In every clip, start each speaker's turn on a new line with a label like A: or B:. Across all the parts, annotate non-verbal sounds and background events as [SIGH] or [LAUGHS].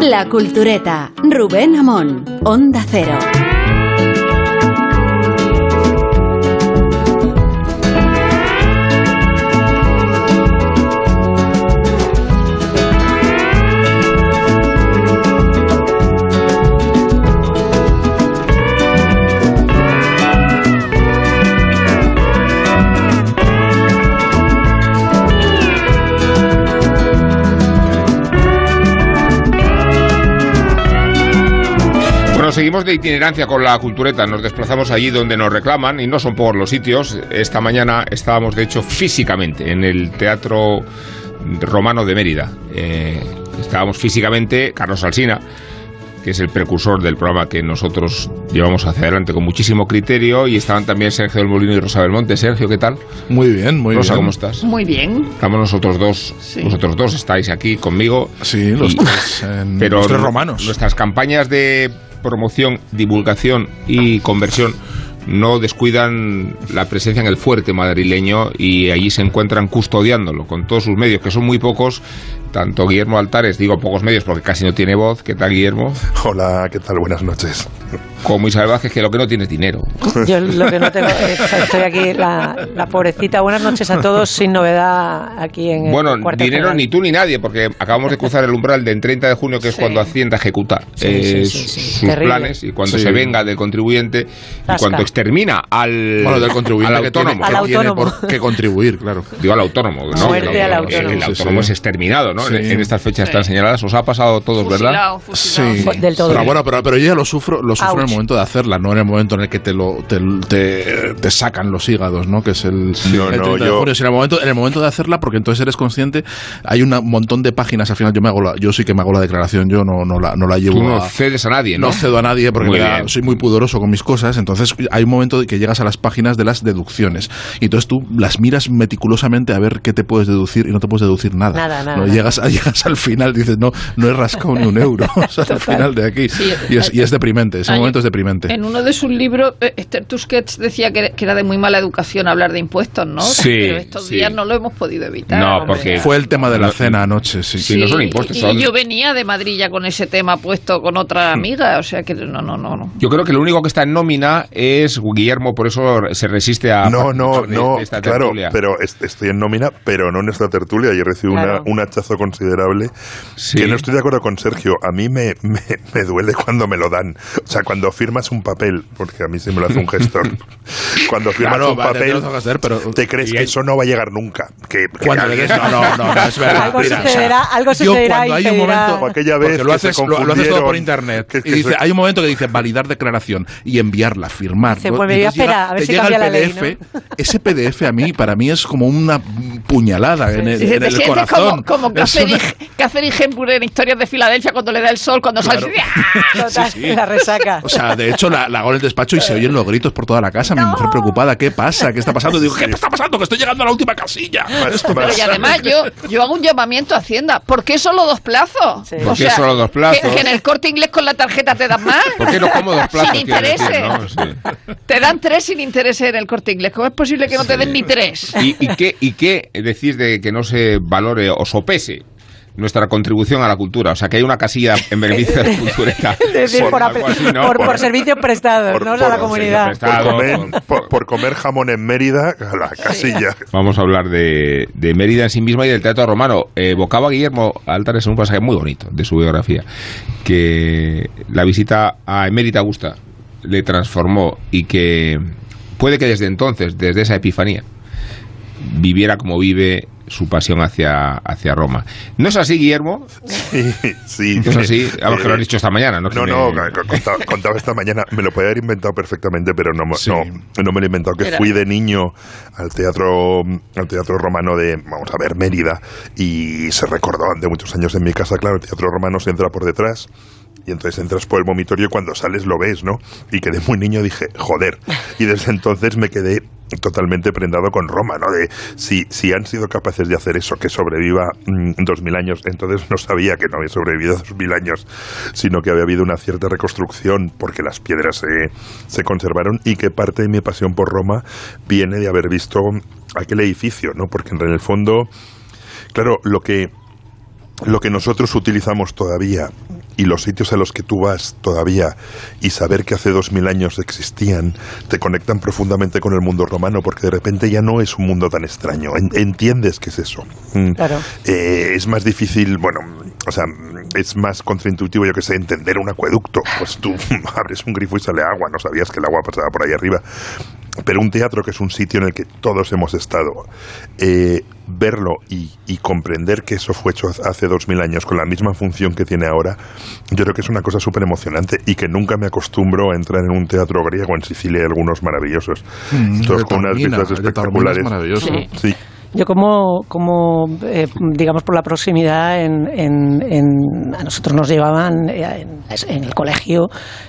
A: La Cultureta, Rubén Amón, Onda Cero.
B: Seguimos de itinerancia con la cultureta, nos desplazamos allí donde nos reclaman y no son por los sitios. Esta mañana estábamos, de hecho, físicamente en el Teatro Romano de Mérida. Eh, estábamos físicamente, Carlos Alsina, que es el precursor del programa que nosotros llevamos hacia adelante con muchísimo criterio, y estaban también Sergio del Molino y Rosa Belmonte. Sergio, ¿qué tal?
C: Muy bien, muy
B: Rosa,
C: bien.
B: ¿cómo estás?
D: Muy bien.
B: Estamos nosotros dos, vosotros dos estáis aquí conmigo.
C: Sí, los tres, [LAUGHS] en-
B: pero
C: los tres romanos.
B: Nuestras campañas de promoción, divulgación y conversión no descuidan la presencia en el fuerte madrileño y allí se encuentran custodiándolo con todos sus medios, que son muy pocos, tanto Guillermo Altares, digo pocos medios porque casi no tiene voz, ¿qué tal Guillermo?
E: Hola, ¿qué tal? Buenas noches.
B: Como Isabel Vázquez, que lo que no tiene es dinero.
F: Yo lo que no tengo, es- estoy aquí, la, la pobrecita. Buenas noches a todos, sin novedad aquí en
B: Bueno,
F: el
B: dinero
F: general.
B: ni tú ni nadie, porque acabamos de cruzar el umbral del 30 de junio, que es
F: Sí.
B: cuando Hacienda ejecuta
F: Sí,
B: eh,
F: sí, sí, sí.
B: sus
F: Terrible.
B: planes y cuando
C: Sí.
B: se venga del contribuyente y cuando extermina al,
C: Bueno, del contribuyente
B: al
C: que tiene,
B: autónomo.
C: que tiene
F: autónomo.
C: por qué contribuir, claro.
B: Digo al autónomo, ¿no?
F: Muerte
B: el,
F: al autónomo.
B: el
C: sí,
B: autónomo
C: sí.
B: es exterminado, ¿no? En,
C: Sí.
B: en estas fechas tan señaladas. Os ha pasado a todos, ¿verdad?
D: Fusilado.
C: Sí,
F: del todo.
C: Pero bueno, pero, pero yo ya lo sufro, lo sufro en el momento de hacerla, no en el momento en el que te lo te, te- te sacan los hígados, ¿no? Que es el,
E: No,
C: el
E: no,
C: 30 de
E: yo-
C: junio. Si en el momento en el momento de hacerla, porque entonces eres consciente, hay un montón de páginas. Al final yo me hago la, yo sí que me hago la declaración, yo no, no la no la llevo.
B: Tú no
C: a-
B: cedes a nadie, ¿no?
C: no cedo a nadie porque
B: Muy
C: soy muy pudoroso con mis cosas. Entonces hay un momento que llegas a las páginas de las deducciones. Y entonces tú las miras meticulosamente a ver qué te puedes deducir y no te puedes deducir nada.
F: Nada, nada,
C: No,
F: nada.
C: Llegas, [LAUGHS] llegas al final, dices, no, no he rascado ni un euro. [LAUGHS] O sea, al final de aquí.
D: Sí.
C: y, es, y es deprimente, ese momento es deprimente.
D: En uno de sus libros, eh, Esther Tusquets decía que, que era de muy mala educación hablar de impuestos, ¿no?
B: Sí,
D: Pero estos
B: sí.
D: días no lo hemos podido evitar.
B: No,
D: hombre.
B: porque-
C: Fue el tema de la cena anoche, sí.
B: Sí, no son impuestos,
D: y
B: son-
D: yo venía de Madrid ya con ese tema puesto con otra amiga, o sea que no, no, no, no.
B: Yo creo que lo único que está en nómina es Guillermo, por eso se resiste a...
E: No, no,
B: de-
E: no,
B: de esta
E: claro,
B: tertulia.
E: pero est- estoy en nómina, pero no en esta tertulia y recibo
F: Claro.
E: una, un hachazo considerable.
B: Sí.
E: Que no estoy de acuerdo con Sergio. A mí me, me, me duele cuando me lo dan. O sea, cuando firmas un papel, porque a mí sí me lo hace un gestor. [LAUGHS] cuando firmas
C: Claro,
E: un
C: vale, te
E: papel,
C: que hacer, pero-
E: te crees que
C: hay-
E: eso no va a llegar nunca. Que, que
C: Cuando
E: alguien-
C: no, no, no, no, es verdad.
F: Algo
C: Mira,
F: sucederá, algo
C: yo
F: sucederá
C: cuando
F: y
C: hay un momento,
E: Como aquella vez
C: lo
E: que
C: haces,
E: se
C: lo, lo haces todo por internet.
E: que- que
C: y dice,
E: se-
C: hay un momento que dice validar declaración y enviarla, firmar. ¿no?
F: me voy a esperar, a ver
C: te
F: si
C: llega
F: cambia
C: el
F: la ley,
C: PDF. Ese PDF a mí, para mí, es como una puñalada en el,
D: Dice,
C: en
D: te
C: el
D: sientes
C: corazón.
D: como, como Catherine, Catherine Hepburn en Historias de Filadelfia cuando le da el sol, cuando
C: Claro.
D: sale. [LAUGHS]
F: Total,
C: Sí, sí.
F: la resaca.
C: O sea, de hecho, la, la hago en el despacho y se oyen los gritos por toda la casa. Mi mujer preocupada, ¿qué pasa? ¿Qué está pasando? Digo, ¿qué está pasando? Que estoy llegando a la última casilla. Esto
D: Pero y además yo, yo hago un llamamiento a Hacienda. ¿Por qué solo dos plazos?
F: Sí.
B: ¿Por qué solo dos plazos?
D: Que, que en el corte inglés con la tarjeta te dan más.
B: ¿Por qué no como dos plazos?
D: Sin
B: decir,
D: intereses.
B: ¿no? Sí.
D: Te dan tres sin intereses en el corte inglés. ¿Cómo es posible que no te den ni tres?
B: ¿Y, y qué, ¿Y qué decís de que no se valore o sopese nuestra contribución a la cultura? O sea, que hay una casilla en beneficio de la cultura. [LAUGHS]
F: Es decir, por,
B: algo así, ¿no?
F: por- por
E: Por-
F: servicios prestados,
E: por-
F: ¿no? A la
E: por-
F: comunidad.
E: por, comer, por, por comer jamón en Mérida, a la casilla.
B: Vamos a hablar de, de Mérida en sí misma y del teatro romano. Evocaba Guillermo Altares en un pasaje muy bonito de su biografía, que la visita a Emérita Augusta le transformó y que puede que desde entonces, desde esa epifanía, viviera como vive su pasión hacia, hacia Roma. ¿No es así, Guillermo?
E: Sí, sí.
B: ¿No es así? Vamos, que lo has
E: Eh,
B: dicho esta mañana, ¿no?
E: No,
B: me-
E: no, contaba, contaba esta mañana, me lo podía haber inventado perfectamente, pero no,
C: Sí.
E: no, no me lo he inventado, que
D: Era-
E: fui de niño al teatro, al teatro romano de, vamos a ver, Mérida, y se recordó de muchos años en mi casa, claro, el teatro romano se entra por detrás, y entonces entras por el vomitorio y cuando sales lo ves, ¿no? Y que de muy niño dije, joder, y desde entonces me quedé totalmente prendado con Roma, ¿no? De si, si han sido capaces de hacer eso, que sobreviva mm, dos mil años, entonces no sabía que no había sobrevivido dos mil años, sino que había habido una cierta reconstrucción porque las piedras se, se conservaron y que parte de mi pasión por Roma viene de haber visto aquel edificio, ¿no? Porque en el fondo, claro, lo que lo que nosotros utilizamos todavía y los sitios a los que tú vas todavía y saber que hace dos mil años existían te conectan profundamente con el mundo romano porque de repente ya no es un mundo tan extraño. En- entiendes que es eso. Mm.
F: Claro.
E: Eh, es más difícil, bueno, o sea, es más contraintuitivo, yo que sé, entender un acueducto. Pues tú [LAUGHS] abres un grifo y sale agua, no sabías que el agua pasaba por ahí arriba. Pero un teatro que es un sitio en el que todos hemos estado, eh, verlo y, y comprender que eso fue hecho hace dos mil años con la misma función que tiene ahora, yo creo que es una cosa súper emocionante y que nunca me acostumbro a entrar en un teatro griego. En Sicilia hay algunos maravillosos.
C: Mm,
E: con unas vistas
C: Taormina es
E: espectaculares.
C: maravilloso.
E: Sí.
F: Yo como, como eh, digamos, por la proximidad, en, en- en- a nosotros nos llevaban eh, en, en el colegio...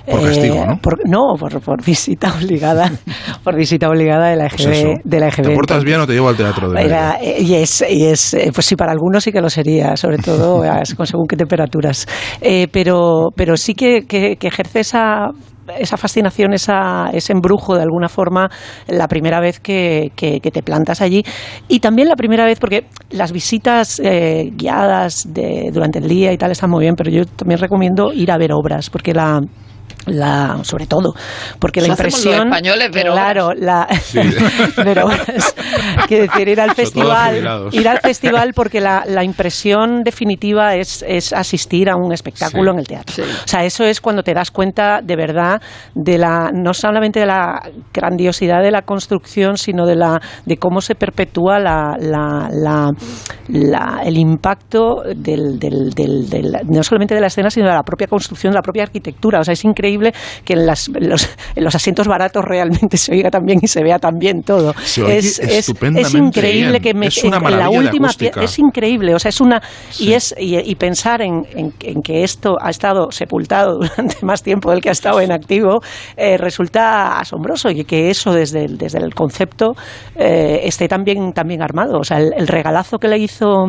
C: Por
F: eh,
C: castigo, ¿no?
F: por- no, por, por visita obligada, [LAUGHS] por visita obligada de la EGB.
C: Pues
F: de la EGB.
C: ¿Te portas bien o te llevo al teatro de
F: Era, eh, y es, y es eh, pues sí, para algunos sí que lo sería, sobre todo [LAUGHS] eh, según qué temperaturas. Eh, pero, pero sí que, que- que ejerce esa esa fascinación, esa, ese embrujo de alguna forma la primera vez que, que- que te plantas allí. Y también la primera vez porque las visitas eh, guiadas de, durante el día y tal están muy bien, pero yo también recomiendo ir a ver obras porque la la sobre todo porque la
D: los
F: impresión
D: españoles, ver
F: claro la ver obras. Quiero decir ir al festival ir al festival porque la, la impresión definitiva es, es asistir a un espectáculo
B: Sí.
F: en el teatro
D: Sí.
F: o sea eso es cuando te das cuenta de verdad de la no solamente de la grandiosidad de la construcción sino de la de cómo se perpetúa la, la- la- la- el impacto del, del- del- del- no solamente de la escena sino de la propia construcción de la propia arquitectura o sea es increíble que en, las- los, en los asientos baratos realmente se oiga también y se vea también todo es, es- increíble
C: bien.
F: que me,
C: Es una
F: en- la
C: de
F: última pie- es increíble o sea es una
C: Sí.
F: y es y, y pensar en, en- en que esto ha estado sepultado [LAUGHS] durante más tiempo del que ha estado en activo eh, resulta asombroso y que eso desde el, desde el concepto eh, esté también también armado o sea el, el regalazo que le hizo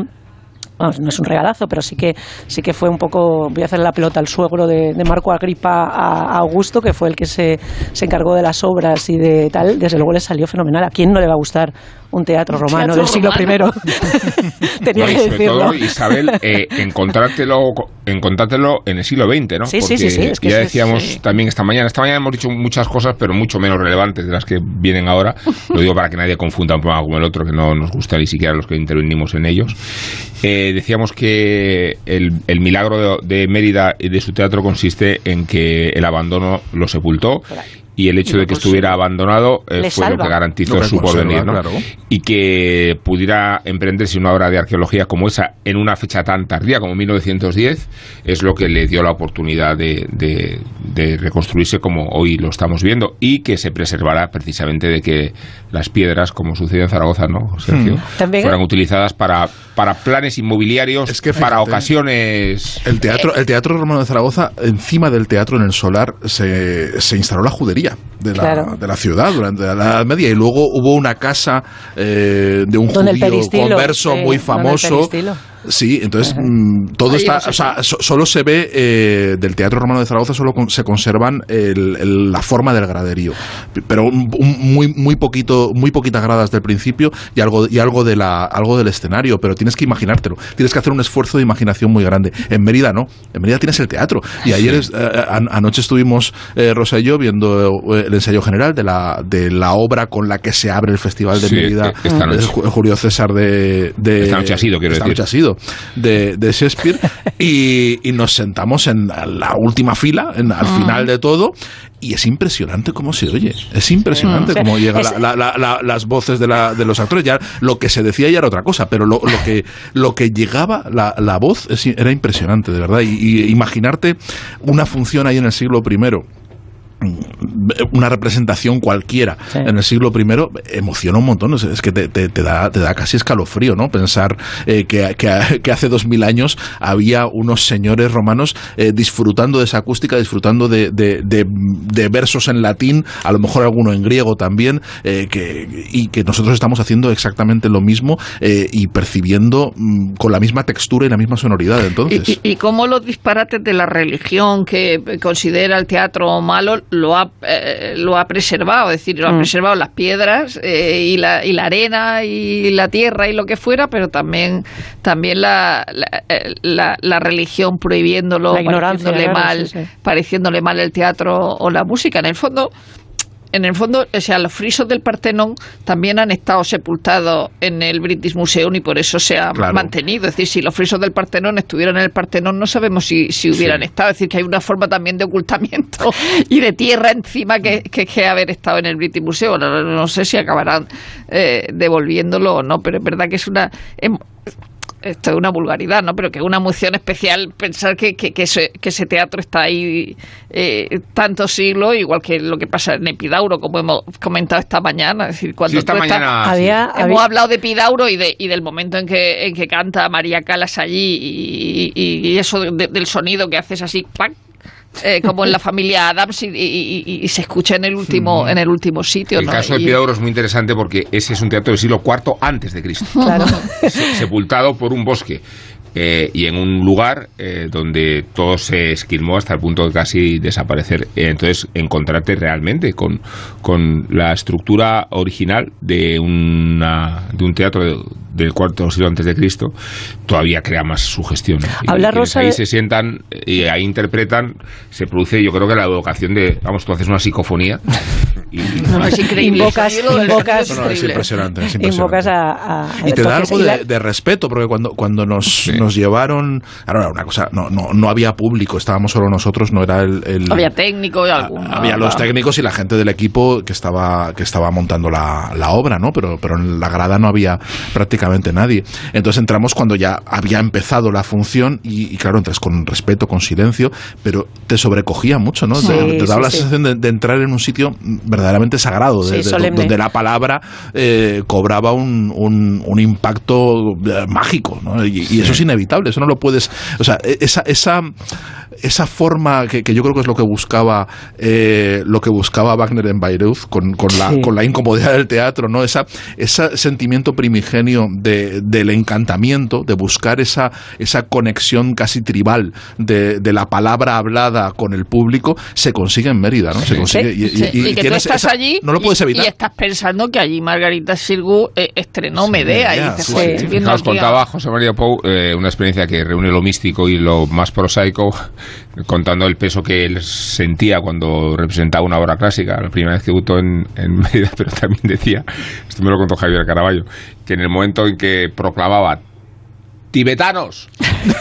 F: no es un regalazo, pero sí que sí que fue un poco, voy a hacer la pelota al suegro de, de Marco Agripa a, a Augusto, que fue el que se, se encargó de las obras y de tal, desde luego le salió fenomenal. ¿A quién no le va a gustar un teatro romano
D: teatro
F: del siglo
D: romano.
F: I? [LAUGHS] Tenía
B: No, y
F: que
B: sobre
F: decirlo.
B: todo, Isabel, eh, [LAUGHS] encontrártelo, encontrártelo en el siglo XX, ¿no?
F: Sí, sí,
B: Porque
F: sí, sí, es que
B: ya
F: es-
B: decíamos
F: sí.
B: también esta mañana, esta mañana hemos dicho muchas cosas, pero mucho menos relevantes de las que vienen ahora. [LAUGHS] Lo digo para que nadie confunda un programa como el otro, que no nos gusta ni siquiera a los que intervenimos en ellos. Eh, decíamos que el, el milagro de, de Mérida y de su teatro consiste en que el abandono lo sepultó y el hecho de que estuviera abandonado eh, fue lo que garantizó
C: Lo que
B: su porvenir, ¿no?
C: claro.
B: y que pudiera emprenderse una obra de arqueología como esa en una fecha tan tardía como 1910 es lo que le dio la oportunidad de, de- de reconstruirse como hoy lo estamos viendo y que se preservará precisamente de que las piedras, como sucedió en Zaragoza, ¿no, Sergio?
C: Hmm.
F: También-
B: fueran utilizadas para, para planes inmobiliarios,
C: Es que
B: para ocasiones...
C: El teatro, el teatro romano de Zaragoza, encima del teatro en el solar, se, se instaló la judería de la,
F: Claro.
C: de la ciudad durante la Edad Media y luego hubo una casa eh, de un
F: Don
C: judío converso muy famoso. Sí, entonces mm, todo
D: Ahí
C: está, o sea, so- solo se ve eh, del Teatro Romano de Zaragoza solo con- se conservan el- el- la forma del graderío, pero un- un muy muy poquito, muy poquitas gradas del principio y algo y algo de la algo del escenario, pero tienes que imaginártelo, tienes que hacer un esfuerzo de imaginación muy grande. En Mérida no, en Mérida tienes el teatro. Y ayer es- eh, an- anoche estuvimos eh, Rosa y yo viendo eh, el ensayo general de la de la obra con la que se abre el Festival de
B: Sí,
C: Mérida,
B: eh, esta noche.
C: de Ju- Julio César de, de-
B: Esta noche ha sido, quiero
C: esta
B: decir.
C: noche ha sido de, de Shakespeare y, y nos sentamos en la última fila, en, al final de todo. Y es impresionante cómo se oye. Es impresionante cómo llegan la- la- la- las voces de, la- de los actores. Ya lo que se decía ya era otra cosa, pero lo, lo que, lo que llegaba, la, la voz, es- era impresionante, de verdad. Y, y imaginarte una función ahí en el siglo primero una representación cualquiera
F: Sí.
C: en el siglo I emociona un montón. Es, es que te, te- te da, te da casi escalofrío, ¿no? Pensar eh, que, que- que hace dos mil años había unos señores romanos eh, disfrutando de esa acústica, disfrutando de, de- de- de versos en latín, a lo mejor alguno en griego también, eh, que, y que nosotros estamos haciendo exactamente lo mismo eh, y percibiendo mm, con la misma textura y la misma sonoridad. Entonces,
D: Y, y, y cómo los disparates de la religión que considera el teatro malo lo ha, eh, lo ha preservado, es decir, lo ha
F: Mm.
D: preservado las piedras eh, y, la, y la arena y la tierra y lo que fuera, pero también, también la, la, eh, la- la religión prohibiéndolo, pareciéndole
F: claro,
D: mal,
F: sí, sí.
D: pareciéndole mal el teatro o la música. En el fondo, en el fondo, o sea, los frisos del Partenón también han estado sepultados en el British Museum y por eso se ha
C: Claro.
D: mantenido. Es decir, si los frisos del Partenón estuvieran en el Partenón, no sabemos si, si hubieran
B: Sí.
D: estado. Es decir, que hay una forma también de ocultamiento [LAUGHS] y de tierra encima que, que, que haber estado en el British Museum. No, no sé si acabarán eh, devolviéndolo o no, pero es verdad que es una. em- esto es una vulgaridad, ¿no? Pero que es una emoción especial pensar que, que, que ese, que ese teatro está ahí eh, tantos siglos, igual que lo que pasa en Epidauro, como hemos comentado esta mañana. Es decir, cuando
B: Sí, esta
D: tú estás-
B: mañana.
F: Había,
D: Hemos
F: había-
D: hablado de Epidauro y, de, y del momento en que, en que canta María Calas allí y, y- y eso de- del sonido que haces así, ¡pac! Eh, como en la familia Adams y, y- y- y se escucha en el último, en el último sitio.
B: El
D: ¿no?
B: caso de Epidauro es muy interesante porque ese es un teatro del siglo IV antes de Cristo.
F: Claro.
B: se- sepultado por un bosque eh, y en un lugar eh, donde todo se esquilmó hasta el punto de casi desaparecer. Eh, entonces, encontrarte realmente con, con la estructura original de, una, de un teatro de- del cuarto siglo antes de Cristo todavía crea más sugestión. Y
F: Habla
B: quienes
F: Rosa
B: ahí
F: de-
B: se sientan y ahí interpretan, se produce, yo creo que la evocación de, vamos, tú haces una psicofonía y,
D: No, es increíble.
F: Invocas- invocas-
C: No, no, es impresionante. es
F: invocas
C: impresionante.
F: a, a-
C: y te da algo
F: y la-
C: de, de respeto, porque cuando, cuando nos, nos llevaron. Ahora, era una cosa, no, no, no había público, estábamos solo nosotros, no era el. el-
D: Había técnico y
C: a-
D: alguno.
C: había los técnicos y la gente del equipo que estaba, que estaba montando la, la obra, ¿no? Pero, pero en la grada no había prácticamente nadie. Entonces entramos cuando ya había empezado la función y, y claro, entras con respeto, con silencio, pero te sobrecogía mucho, ¿no?
F: Sí,
C: te, te daba
F: sí,
C: la
F: sí.
C: sensación de, de entrar en un sitio verdaderamente sagrado, de-
F: Sí,
C: de-
F: solemne.
C: donde la palabra eh, cobraba un, un, un impacto eh, mágico, ¿no? Y, y eso es inevitable, eso no lo puedes... O sea, e- esa, esa, esa forma que, que yo creo que es lo que buscaba eh, lo que buscaba Wagner en Bayreuth con, con, la,
F: Sí.
C: con la incomodidad del teatro, ¿no? Esa, ese sentimiento primigenio de, del encantamiento, de buscar esa, esa conexión casi tribal de, de la palabra hablada con el público, se consigue en Mérida, ¿no? Se consigue, y, y-
D: Sí,
C: y
D: y que tú estás
C: esa-
D: allí
C: no lo puedes
D: y,
C: evitar.
D: y estás pensando que allí Margarita Sirgu eh, estrenó
C: Sí,
D: Medea y
C: Medea,
D: dices,
C: sí,
D: "Joder,
C: sí.
D: estoy viendo
B: Fijaos, contaba José María Pou eh, una experiencia que reúne lo místico y lo más prosaico, contando el peso que él sentía cuando representaba una obra clásica, la primera vez que debutó en, en [LAUGHS] Mérida, pero también decía, esto me lo contó Javier Caraballo, que en el momento en que proclamaba tibetanos, [LAUGHS]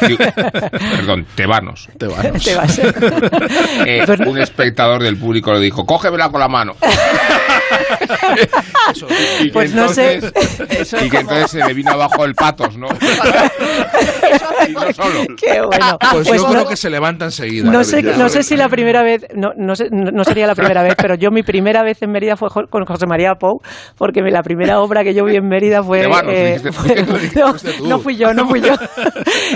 B: perdón, tebanos,
C: Tebanos.
F: Te vas.
B: eh, un espectador del público le dijo, cógemela con la mano. [LAUGHS] [LAUGHS] Y que
F: Pues no sé.
B: Y que entonces se le vino abajo el patos, ¿no? [LAUGHS] y no solo.
F: Qué bueno.
C: Pues,
F: Pues
C: yo
F: no-
C: creo que se levanta enseguida.
F: No sé, no sé si la primera vez, no, no, sé- no- sería la primera vez, pero yo mi primera vez en Mérida fue con José María Pou, porque la primera obra que yo vi en Mérida fue... Eh, [LAUGHS]
B: dijiste-
F: fue-
B: dijiste
F: no, fui yo, no fui yo.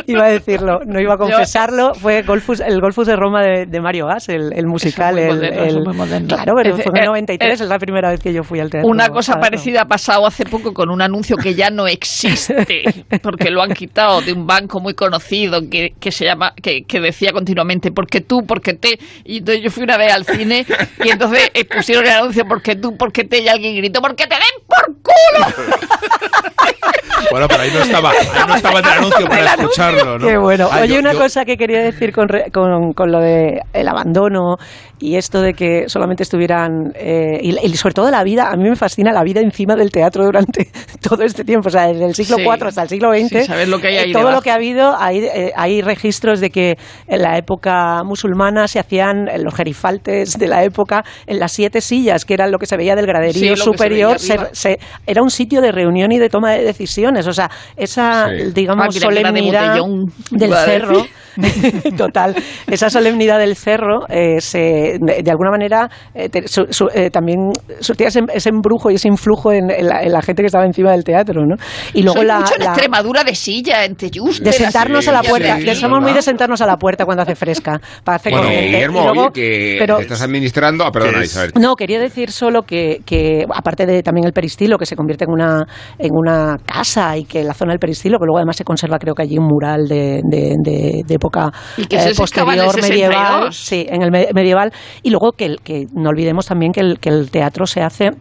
F: iba a decirlo, no iba a confesarlo. Fue Golfus, el Golfus de Roma de, de Mario Gas, el, el musical.
D: muy
F: el-
D: moderno, eso
F: el-
D: es muy moderno.
F: Claro, pero fue en
D: eh,
F: el 93,
D: eh,
F: es la primera vez que yo fui al teatro.
D: Una cosa
F: Claro.
D: parecida ha pasado hace poco con un anuncio que ya no existe, [LAUGHS] porque lo han quitado de un banco muy conocido que, que se llama, que, que decía continuamente porque tú, porque te. Y entonces yo fui una vez al cine y entonces eh, pusieron el anuncio porque tú, porque te, y alguien gritó porque te den por culo. [LAUGHS]
C: Bueno, pero ahí no estaba, ahí no estaba el anuncio para escucharlo, ¿no?
F: Qué bueno.
C: Ah,
F: Oye,
C: yo-
F: una
C: yo-
F: cosa que quería decir con, re- con, con lo de el abandono y esto de que solamente estuvieran eh, y, y sobre todo la vida. A mí me fascina la vida encima del teatro durante [LAUGHS] todo este tiempo, o sea, desde el siglo
D: Sí.
F: IV hasta el siglo XX.
D: Sí, saber lo que hay ahí
F: eh, todo
D: debajo.
F: lo que ha habido, hay, eh, hay registros de que en la época musulmana se hacían eh, los gerifaltes de la época en las siete sillas, que era lo que se veía del
D: Sí,
F: graderío
D: se
F: superior. se-
D: arriba.
F: se- era un sitio de reunión y de toma de decisiones. O sea, esa,
B: Sí.
F: digamos,
D: Ah, de
F: solemnidad
D: botellón,
F: del cerro. [LAUGHS] [LAUGHS] Total. Esa solemnidad del cerro eh, se, de, de alguna manera eh, te- su- su- eh, también ese, ese embrujo y ese influjo en, en la, en la gente que estaba encima del teatro, ¿no? Y luego
D: Soy
F: la,
D: mucho en
F: la-
D: Extremadura de silla, en Teyuste.
F: de sentarnos
B: Sí,
F: a la puerta.
B: sí,
F: de- somos muy de sentarnos a la puerta cuando hace fresca. Para hacer
B: Bueno,
F: con gente.
B: Guillermo,
F: Y luego-
B: oye, que
F: pero-
B: te estás administrando. Ah, perdona. Isabel.
F: no, quería decir solo que, que, aparte de también el peristilo, que se convierte en una, en una casa y que la zona del peristilo, que luego además se conserva creo que allí un mural de, de, de- de época
D: ¿Y que el
F: posterior
D: 62?
F: medieval. Sí, en el me- medieval. Y luego que, que no olvidemos también que el, que el teatro se hace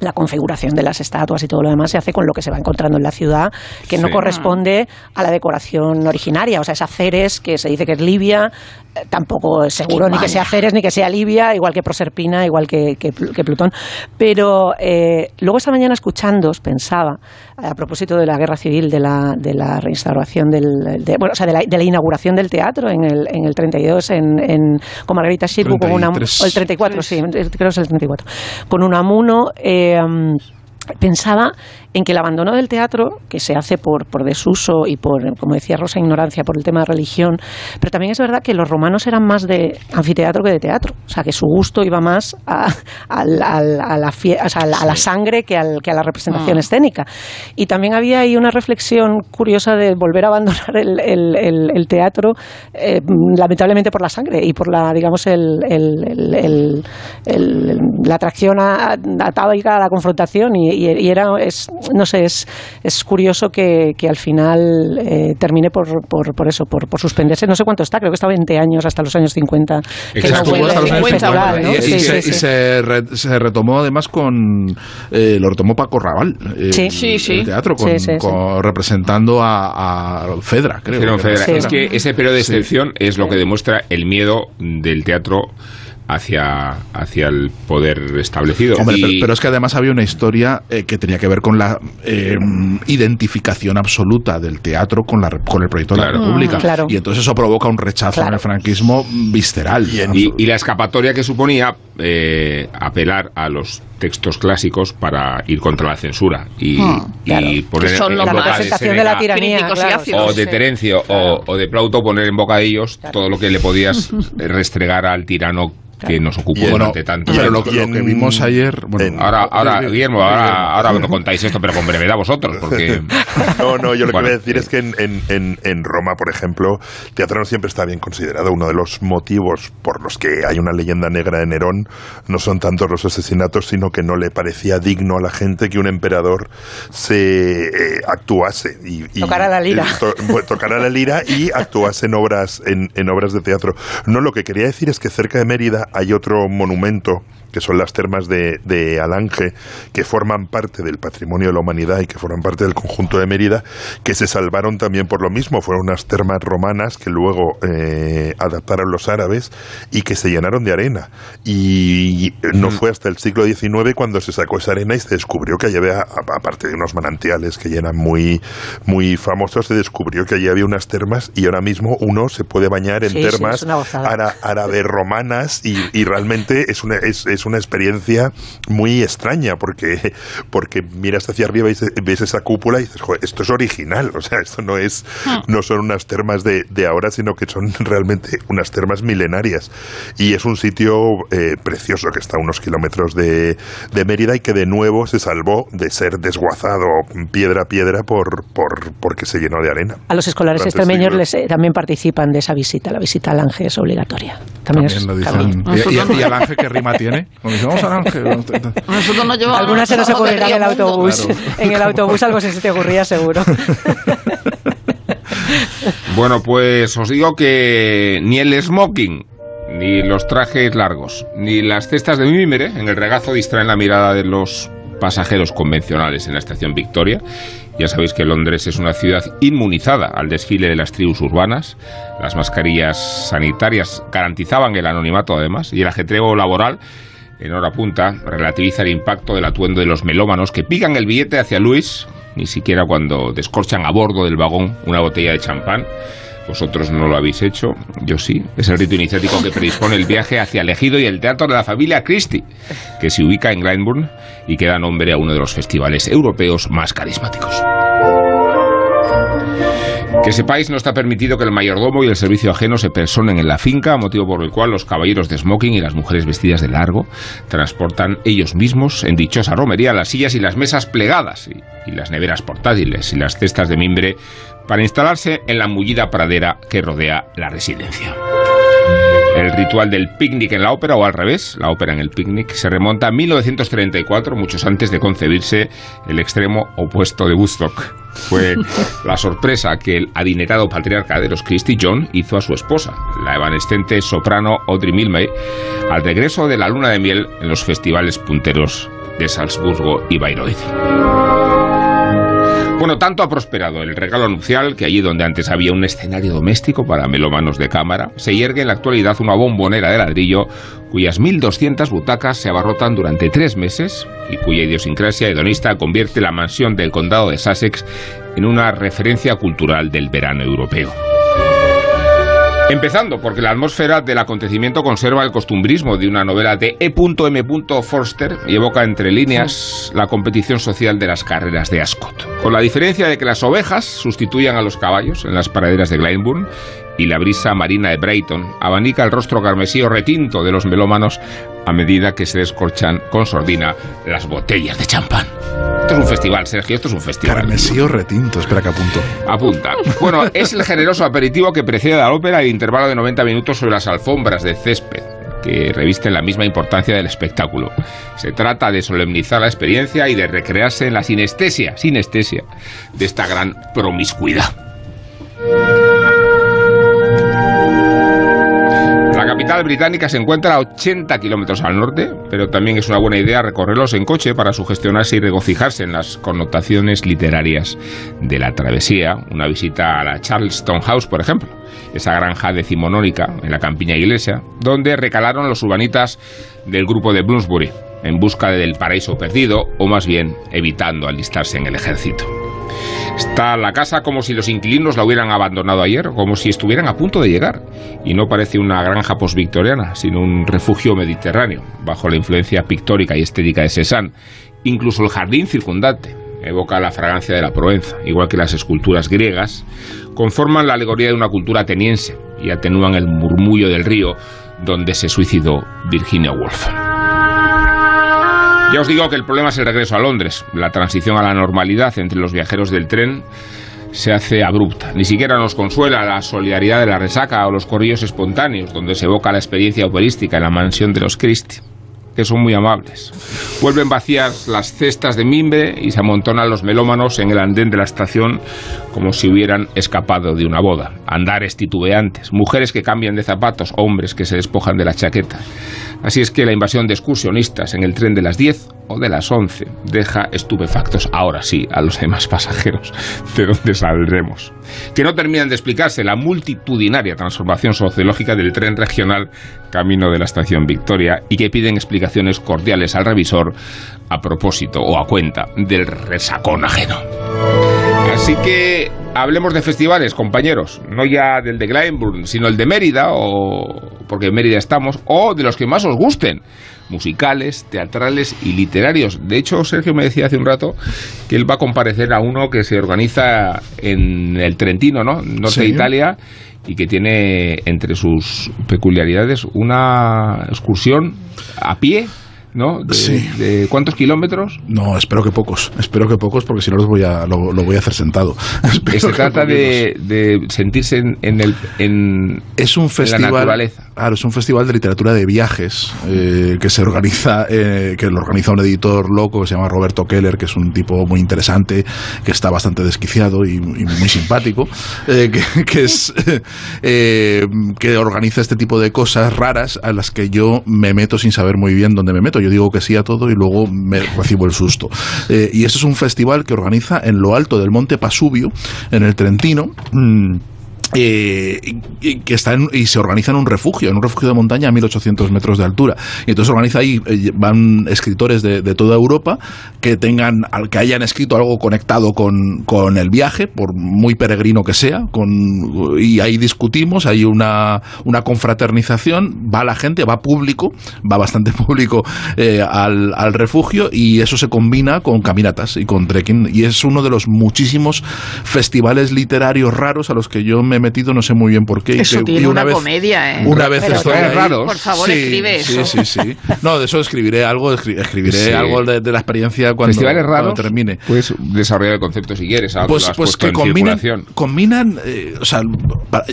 F: la configuración de las estatuas y todo lo demás se hace con lo que se va encontrando en la ciudad, que no corresponde a la decoración originaria. O sea, esa Ceres, que se dice que es Libia, tampoco es seguro ni que sea Ceres ni que sea Libia, igual que Proserpina, igual que, que Pl- que Plutón. Pero eh, luego esta mañana escuchando pensaba, a propósito de la guerra civil, de la, de la reinstauración del, de, bueno, o sea, de la, de la inauguración del teatro en el, en el 32 en, en, con Margarita Shirbu, con una,
C: 33.
F: o el 34, sí, creo que es el 34, con Unamuno. Eh, pensaba en que el abandono del teatro, que se hace por, por desuso y por, como decía Rosa, ignorancia por el tema de religión, pero también es verdad que los romanos eran más de anfiteatro que de teatro. O sea, que su gusto iba más a, a la, fie- o sea, a la- la sangre que, al- que a la representación escénica. Y también había ahí una reflexión curiosa de volver a abandonar el, el- el- el teatro, eh, lamentablemente por la sangre y por la, digamos, la atracción atávica a la confrontación y, y- y era, es, no sé, es, es curioso que, que al final eh, termine por, por, por eso, por, por suspenderse. No sé cuánto está, creo que está 20 años, hasta los años 50. que no
B: Exacto,
F: vuelve
C: hasta los
F: el
C: años
F: festival,
C: 50,
F: ¿no?
C: Y, y
F: Sí,
C: se,
F: sí,
C: y
F: sí.
C: se re- se retomó además con. eh, lo retomó Paco Raval. eh,
F: Sí.
C: el-
D: Sí, sí.
C: El teatro, con,
F: Sí, sí, sí.
C: con- representando a, a Fedra, creo.
F: Sí.
B: Es que ese periodo de
C: Sí.
B: excepción es lo que demuestra el miedo del teatro hacia, hacia el poder establecido.
C: Hombre,
B: Y-
C: pero, pero es que además había una historia eh, que tenía que ver con la eh, identificación absoluta del teatro con, la, con el proyecto de la República.
F: Mm, claro.
C: Y entonces eso provoca un rechazo en
F: Claro.
C: el franquismo visceral.
E: Y en-
B: Y, y la escapatoria que suponía eh, apelar a los textos clásicos para ir contra la censura y,
F: Hmm,
B: y
F: claro.
B: poner en
D: los
B: boca de
F: representación de la tiranía.
B: O de
F: sí.
B: Terencio o, o de Plauto poner en boca de ellos todo lo que le podías [LAUGHS] restregar al tirano que nos ocupó durante tantos
C: pero lo, que vimos ayer. Bueno,
E: en-
B: Ahora, ahora,
C: Guillermo,
B: Guillermo, ahora, ahora me contáis esto, pero con brevedad vosotros, porque... [LAUGHS]
E: No, no, yo lo
B: Bueno,
E: que voy a decir
B: eh,
E: es que en, en- en- Roma, por ejemplo, el teatro no siempre está bien considerado. Uno de los motivos por los que hay una leyenda negra de Nerón no son tantos los asesinatos, sino que no le parecía digno a la gente que un emperador se eh, actuase y, y-
F: Tocara la lira.
E: eh, to- bueno, tocara la lira y actuase en obras en, en obras de teatro. No, lo que quería decir es que cerca de Mérida hay otro monumento que son las termas de, de Alange, que forman parte del patrimonio de la humanidad y que forman parte del conjunto de Mérida, que se salvaron también por lo mismo. Fueron unas termas romanas que luego eh, adaptaron los árabes y que se llenaron de arena. Y no fue hasta el siglo XIX cuando se sacó esa arena y se descubrió que allí había, aparte de unos manantiales que ya eran muy, muy famosos, se descubrió que allí había unas termas y ahora mismo uno se puede bañar en
F: Sí, sí,
E: termas ara- árabe romanas y, y realmente es una, es, es una experiencia muy extraña porque, porque miras hacia arriba y ves esa cúpula y dices, "Joder, esto es original, o sea, esto no es no son unas termas de, de ahora, sino que son realmente unas termas milenarias y es un sitio eh, precioso que está a unos kilómetros de, de Mérida y que de nuevo se salvó de ser desguazado piedra a piedra por, por porque se llenó de arena.
F: A los escolares
E: Durante
F: extremeños les, eh, también participan de esa visita. La visita al ángel es obligatoria. También,
C: También
F: es,
C: lo
F: también.
C: dicen. Y, y- y al ángel qué rima tiene. Dice, vamos ángel. [LAUGHS]
D: Nosotros nos llevamos
F: Algunas se nos ocurrirá en el autobús.
C: Claro. [LAUGHS]
F: En el autobús algo se te ocurría seguro. [LAUGHS]
B: Bueno, pues os digo que ni el smoking, ni los trajes largos, ni las cestas de mímere en el regazo distraen la mirada de los pasajeros convencionales en la estación Victoria. Ya sabéis que Londres es una ciudad inmunizada al desfile de las tribus urbanas. Las mascarillas sanitarias garantizaban el anonimato además y el ajetreo laboral en hora punta relativiza el impacto del atuendo de los melómanos que pican el billete hacia Luis, ni siquiera cuando descorchan a bordo del vagón una botella de champán. Vosotros no lo habéis hecho, yo sí. Es el rito iniciático que predispone el viaje hacia el ejido y el teatro de la familia Christie, que se ubica en Glyndebourne y que da nombre a uno de los festivales europeos más carismáticos. Que sepáis, no está permitido que el mayordomo y el servicio ajeno se personen en la finca, motivo por el cual los caballeros de smoking y las mujeres vestidas de largo transportan ellos mismos en dichosa romería las sillas y las mesas plegadas y, y las neveras portátiles y las cestas de mimbre para instalarse en la mullida pradera que rodea la residencia. El ritual del picnic en la ópera o al revés, la ópera en el picnic, se remonta a 1934, muchos antes de concebirse el extremo opuesto de Woodstock. Fue [LAUGHS] la sorpresa que el adinerado patriarca de los Christie John hizo a su esposa, la evanescente soprano Audrey Milne, al regreso de la luna de miel en los festivales punteros de Salzburgo y Bayreuth. Bueno, tanto ha prosperado el regalo nupcial que allí donde antes había un escenario doméstico para melómanos de cámara, se yergue en la actualidad una bombonera de ladrillo cuyas 1.200 butacas se abarrotan durante tres meses y cuya idiosincrasia hedonista convierte la mansión del condado de Sussex en una referencia cultural del verano europeo. Empezando porque la atmósfera del acontecimiento conserva el costumbrismo de una novela de E.M. Forster y evoca entre líneas la competición social de las carreras de Ascot. Con la diferencia de que las ovejas sustituyan a los caballos en las praderas de Glenburn y la brisa marina de Brayton abanica el rostro carmesí o retinto de los melómanos a medida que se descorchan con sordina las botellas de champán. Esto es un festival, Sergio, esto es un festival.
C: Carmesí o retinto, espera que apunto.
B: Apunta. Bueno, [LAUGHS] es el generoso aperitivo que precede a la ópera y intervalo de 90 minutos sobre las alfombras de césped que revisten la misma importancia del espectáculo. Se trata de solemnizar la experiencia y de recrearse en la sinestesia, sinestesia de esta gran promiscuidad. Capital británica se encuentra a 80 kilómetros al norte, pero también es una buena idea recorrerlos en coche para sugestionarse y regocijarse en las connotaciones literarias de la travesía. Una visita a la Charleston House, por ejemplo, esa granja decimonónica en la campiña iglesia, donde recalaron los urbanitas del grupo de Bloomsbury en busca del paraíso perdido, o más bien evitando alistarse en el ejército. Está la casa como si los inquilinos la hubieran abandonado ayer, como si estuvieran a punto de llegar. Y no parece una granja postvictoriana, sino un refugio mediterráneo, bajo la influencia pictórica y estética de Cézanne. Incluso el jardín circundante evoca la fragancia de la Provenza, igual que las esculturas griegas, conforman la alegoría de una cultura ateniense y atenúan el murmullo del río donde se suicidó Virginia Woolf. Ya os digo que el problema es el regreso a Londres. La transición a la normalidad entre los viajeros del tren se hace abrupta. Ni siquiera nos consuela la solidaridad de la resaca o los corrillos espontáneos, donde se evoca la experiencia operística en la mansión de los Christie, que son muy amables. Vuelven vacías las cestas de mimbre y se amontonan los melómanos en el andén de la estación como si hubieran escapado de una boda. Andares titubeantes, mujeres que cambian de zapatos, hombres que se despojan de la chaqueta. Así es que la invasión de excursionistas en el tren de las 10 o de las 11 deja estupefactos, ahora sí, a los demás pasajeros [LAUGHS] de dónde saldremos. Que no terminan de explicarse la multitudinaria transformación sociológica del tren regional camino de la estación Victoria y que piden explicaciones cordiales al revisor a propósito o a cuenta del resacón ajeno. Así que hablemos de festivales, compañeros, no ya del de Glenburn, sino el de Mérida, o porque en Mérida estamos, o de los que más os gusten, musicales, teatrales y literarios. De hecho, Sergio me decía hace un rato que él va a comparecer a uno que se organiza en el Trentino, ¿no? Norte de Italia y que tiene entre sus peculiaridades una excursión a pie ¿no? De,
C: Sí.
B: de cuántos kilómetros?
C: No, espero que pocos. Espero que pocos, porque si no los voy a, lo, lo voy a hacer sentado. [LAUGHS] Espero
B: Que se trata de, de sentirse en, en el en,
C: Es un
B: en la
C: festival.
B: naturaleza.
C: Claro, es un festival de literatura de viajes eh, que se organiza, eh, que lo organiza un editor loco que se llama Roberto Keller, que es un tipo muy interesante, que está bastante desquiciado y, y muy simpático, eh, que, [LAUGHS] que es [LAUGHS] eh, que organiza este tipo de cosas raras a las que yo me meto sin saber muy bien dónde me meto. Yo digo que sí a todo y luego me recibo el susto. Eh, y este es un festival que organiza en lo alto del Monte Pasubio, en el Trentino. mm, eh, y, que está en- y se organiza en un refugio, en un refugio de montaña a 1800 metros de altura. Y entonces organiza ahí, eh, van escritores de, de toda Europa que tengan, que hayan escrito algo conectado con, con el viaje, por muy peregrino que sea, con, y ahí discutimos, hay una, una confraternización, va la gente, va público, va bastante [LAUGHS] público eh, al, al refugio y eso se combina con caminatas y con trekking y es uno de los muchísimos festivales literarios raros a los que yo me metido, no sé muy bien por qué. y
D: Eso
C: que-
D: tiene
C: y
D: una
C: vez-
D: comedia, ¿eh?
C: Una vez
D: Pero
C: estoy
B: es
C: ahí-
B: raro.
D: Por favor,
C: Sí,
D: escribe
C: sí,
D: eso.
C: Sí, sí, No, de eso escribiré algo, escri- escribiré
B: Sí.
C: algo de, de la experiencia cuando,
B: Festivales
C: cuando
B: raros.
C: termine.
B: Puedes desarrollar el concepto si quieres.
C: Pues, pues que combinan, combinan eh, o sea,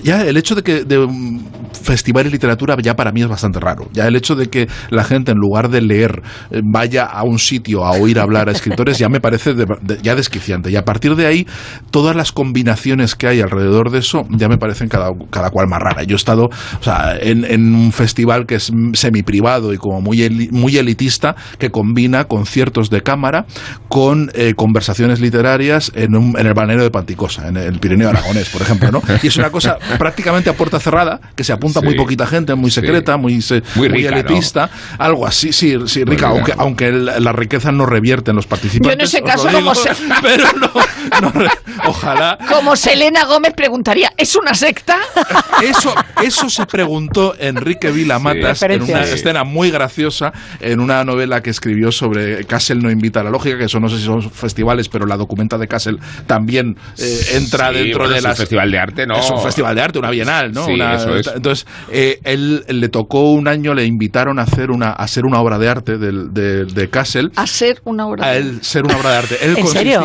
C: ya el hecho de que de, mm, festival de literatura ya para mí es bastante raro. Ya el hecho de que la gente en lugar de leer eh, vaya a un sitio a oír hablar a escritores ya me parece de- de- ya desquiciante. Y a partir de ahí, todas las combinaciones que hay alrededor de eso ya me parecen cada, cada cual más rara. Yo he estado o sea, en, en un festival que es semi privado y como muy, eli- muy elitista que combina conciertos de cámara con eh, conversaciones literarias en, un- en el balneario de Panticosa, en el Pirineo Aragonés, por ejemplo. ¿no? Y es una cosa [LAUGHS] prácticamente a puerta cerrada, que se apunta muy poquita gente, muy secreta, muy, se-
B: Muy
C: muy
B: rica, ¿no?
C: elitista, algo así, sí, sí rica, aunque,
B: ¿no?
C: aunque el- la riqueza no revierte en los participantes.
D: Yo en ese caso,
C: digo,
D: como se- [LAUGHS]
C: Pero no, no ojalá.
D: Como Selena Gómez preguntaría, ¿es una secta? [LAUGHS]
C: Eso, eso se preguntó Enrique Vilamatas
F: Sí.
C: en una escena muy graciosa en una novela que escribió sobre Castle no invita a la lógica, que eso no sé si son festivales, pero la documenta de Castle también eh, entra
B: Sí,
C: dentro
B: bueno,
C: de
B: es un festival de arte, ¿no?
C: Es un festival de arte, una bienal, ¿no?
B: Sí,
C: Una-
B: eso es.
C: Entonces, eh, él le tocó un año, le invitaron a hacer una, a hacer una obra de arte del- de, de Castle
D: A ser una obra.
C: a
D: de-
C: él ser una obra de arte. [LAUGHS] Él
F: ¿En serio?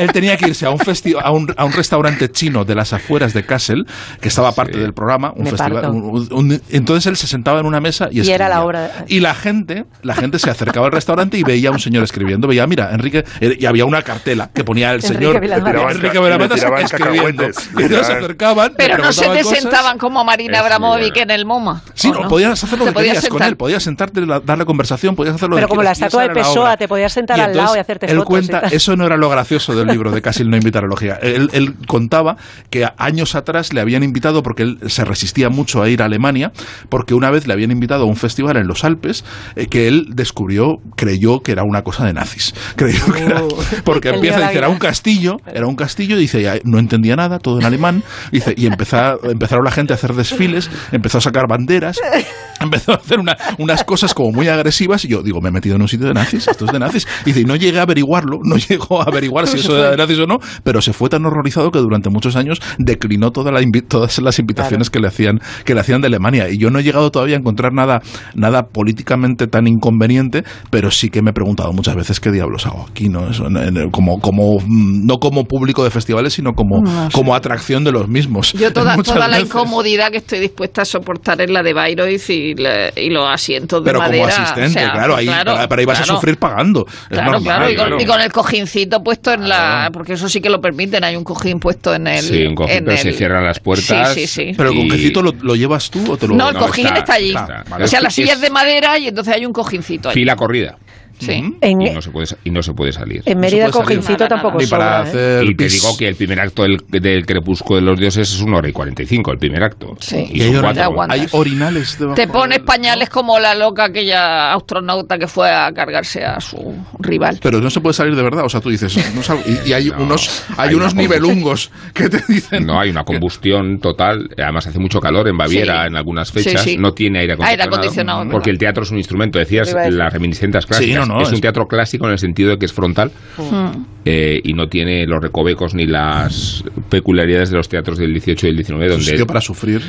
C: Él tenía que irse a un, festi- a un, a un restaurante chino de las afueras de Kassel, que estaba parte del programa, un festival.
F: parto.
C: un- un- entonces él se sentaba en una mesa y
F: Y era la obra de-
C: Y la gente, la gente se acercaba al restaurante y veía a un señor escribiendo. Veía, mira, Enrique, eh, y había una cartela que ponía el
F: Enrique
C: señor Enrique Vilamatas escribiendo. Y entonces se acercaban.
D: Pero no se te
C: cosas.
D: sentaban como Marina Abramovic en el MoMA.
C: Sí,
D: ¿o
C: no,
D: no?
C: podías hacer lo que
D: podías
C: querías con él, podías sentarte, la- darle conversación, podías hacer lo
F: Pero
C: que
F: como la estatua de Pessoa, te podías sentar al lado y hacerte
C: él
F: fotos y
C: cuenta, eso no era lo gracioso del libro de Casil no invitar a. Él, él contaba que años atrás le habían invitado, porque él se resistía mucho a ir a Alemania, porque una vez le habían invitado a un festival en los Alpes eh, que él descubrió, creyó que era una cosa de nazis. [LAUGHS] Creyó que era- porque
F: El
C: empieza decir, era un castillo, era un castillo, y dice, no entendía nada, todo en alemán, dice, y empezó, empezaron la gente a hacer desfiles, empezó a sacar banderas, [LAUGHS] empezó a hacer una- unas cosas como muy agresivas, y yo digo, me he metido en un sitio de nazis, esto es de nazis. Y dice, no llegué a averiguarlo, no [LAUGHS] llegó a averiguar si [LAUGHS] eso era de nazis o no, pero se fue tan horrorizado que durante muchos años declinó toda la todas las invitaciones que le hacían que le hacían de Alemania. Y yo no he llegado todavía a encontrar nada, nada políticamente tan inconveniente, pero sí que me he preguntado muchas veces qué diablos hago aquí, ¿no? Eso, como, como, mm, no como público de festivales, sino como, como atracción de los mismos.
D: Yo toda, toda la
C: veces.
D: incomodidad que estoy dispuesta a soportar es la de Bayreuth y, la- y los asientos de
C: Pero como
D: madera.
C: asistente,
D: o sea,
C: claro, ahí,
D: claro,
C: para- pero ahí vas
D: claro.
C: a sufrir pagando. Es
D: Claro,
C: normal,
D: claro, y con,
C: claro.
D: y con el cojincito puesto en la... Porque eso sí que lo permiten, hay un cojín puesto en el...
B: Sí, un cojín,
D: en
B: pero se
D: el-
B: cierran las puertas.
D: Sí, sí, sí.
C: Pero el
B: Y-
C: lo, lo llevas tú o te lo
D: No, el
B: no,
D: cojín
B: está-
D: está, allí.
B: está, vale.
D: O sea, la silla es de madera y entonces hay un cojincito allí.
B: Fila corrida.
D: Sí.
F: En,
B: Y no se puede, y no se puede salir.
F: en Mérida cojincito
D: Nada,
F: tampoco
C: Ni para
F: sobra, ¿eh?
C: hacer
B: Y te digo que el primer acto del, del crepúsculo de los dioses es una hora y 45, el primer acto.
D: Sí.
B: Y
C: Y hay,
B: cuatro.
C: hay orinales debajo
D: Te pones pañales como la loca aquella astronauta que fue a cargarse a su rival.
C: Pero no se puede salir de verdad, o sea, tú dices, no salgo. y, y hay [LAUGHS]
B: No,
C: unos hay,
B: hay
C: unos nivelungos que te dicen.
B: No, hay una combustión total. Además, hace mucho calor en Baviera
D: Sí.
B: en algunas fechas.
D: sí.
B: No tiene aire acondicionado.
D: Aire acondicionado,
B: Porque el teatro es un instrumento. Decías las reminiscencias clásicas.
C: No, no,
B: es un
C: es-
B: teatro clásico en el sentido de que es frontal
D: Mm.
B: eh, y no tiene los recovecos ni las peculiaridades de los teatros del 18 y el 19.
C: Es un
B: Donde
C: sitio para sufrir.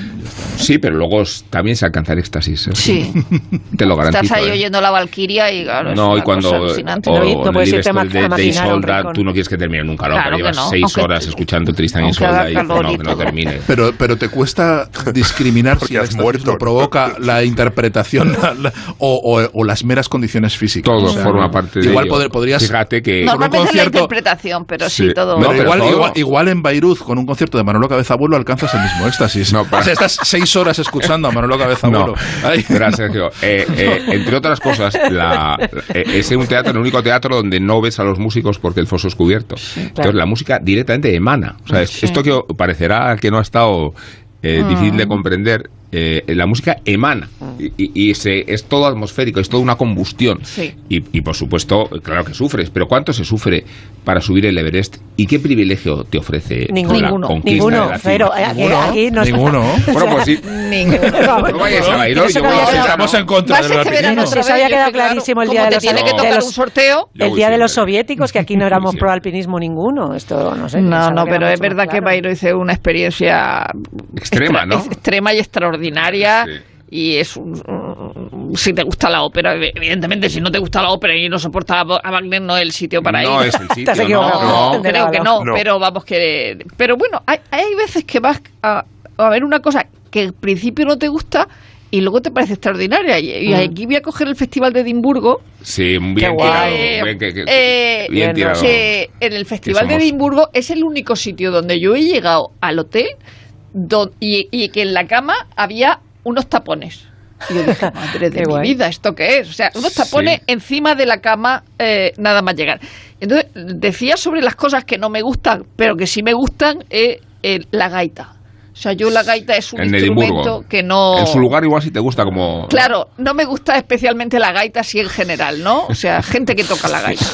B: Sí, pero luego también se alcanza el éxtasis. ¿eh?
D: Sí. [LAUGHS]
B: Te lo garantizo.
D: Estás ahí
B: ¿eh?
D: oyendo la Valquiria y claro, es
B: No, y cuando o,
F: No, no puedes irte a
B: de, de
F: un
B: Isolda,
F: rincón.
B: tú no quieres que termine nunca, ¿no?
D: Claro
B: pero llevas
D: no,
B: seis
D: aunque-
B: horas escuchando Tristan Isolda y no, que no termine. [LAUGHS]
C: Pero, pero te cuesta discriminar
E: Porque
C: si
E: has muerto,
C: provoca la interpretación [LAUGHS] la- la- o, o- o las meras condiciones físicas.
B: Todo
C: O sea,
B: forma parte de
C: Igual
B: ello.
C: poder- podrías.
B: Fíjate que...
C: un
D: Normalmente es la interpretación, pero sí,
B: Sí.
D: todo.
C: Pero,
B: No, pero
C: igual,
B: todo-
C: igual, igual en Bayreuth, con un concierto de Manolo Cabezabuelo, alcanzas el mismo éxtasis.
B: No, para-
C: O sea, estás seis horas escuchando a Manolo Cabezabuelo.
B: No,
C: Ay, no.
B: Sergio, eh, eh, [LAUGHS] entre otras cosas, la, eh, es un teatro, el único teatro donde no ves a los músicos porque el foso es cubierto. Entonces la música directamente emana. O sea,
D: Sí.
B: esto que parecerá que no ha estado eh, difícil de comprender, eh, la música emana y, y- y se- es todo atmosférico, es toda una combustión.
D: Sí.
B: Y, y, por supuesto, claro que sufres, pero ¿cuánto se sufre para subir el Everest? ¿Y qué privilegio te ofrece
F: Ninguno.
B: la
D: Ninguno.
B: conquista de
F: Ninguno,
B: la cima?
F: pero aquí,
C: Ninguno,
F: aquí nos-
C: ninguno.
B: Bueno, pues sí.
D: Ninguno. [LAUGHS]
B: No vayas a
F: Eso
B: yo
F: no
B: voy a
C: Estamos
B: ¿no?
C: en contra del
D: verano
F: Eso había quedado clarísimo el día de los-
D: tiene que
F: de
D: tocar
F: los-
D: un sorteo.
F: El día de los soviéticos, que aquí no éramos pro alpinismo ninguno. Esto no sé.
D: No, no, pero es verdad que. Bayreuth es una experiencia
B: Extrema, ¿no?
D: extrema y extraordinaria.
B: Sí.
D: Y es un, un- si te gusta la ópera, evidentemente, si no te gusta la ópera y no soportas a a Wagner, no es el sitio para
B: no
D: ir.
B: es el [LAUGHS] sitio,
F: Te has
B: no,
F: equivocado.
B: no.
D: No, creo que no,
E: No.
D: pero vamos que... Pero bueno, hay, hay veces que vas a, a ver una cosa que al principio no te gusta y luego te parece extraordinaria. Y, y aquí voy a coger el Festival de Edimburgo.
B: Sí, bien tirado.
D: guay.
B: bien que- que-
D: Eh,
B: bien
F: bien,
B: tirado.
D: en el Festival de Edimburgo es el único sitio donde yo he llegado al hotel do- y, y que en la cama había unos tapones. Y yo dije, [LAUGHS] madre de
F: Qué
D: mi
F: guay.
D: vida, ¿esto qué es? O sea, unos tapones
B: Sí.
D: encima de la cama eh, nada más llegar. Entonces, decía sobre las cosas que no me gustan, pero que sí me gustan, eh, eh, la gaita. O sea, yo la gaita es un
B: En
D: instrumento
B: Edimburgo.
D: que no...
B: En su lugar igual si te gusta como...
D: Claro, no me gusta especialmente la gaita, sí en general, ¿no? O sea, gente que toca la [LAUGHS] gaita.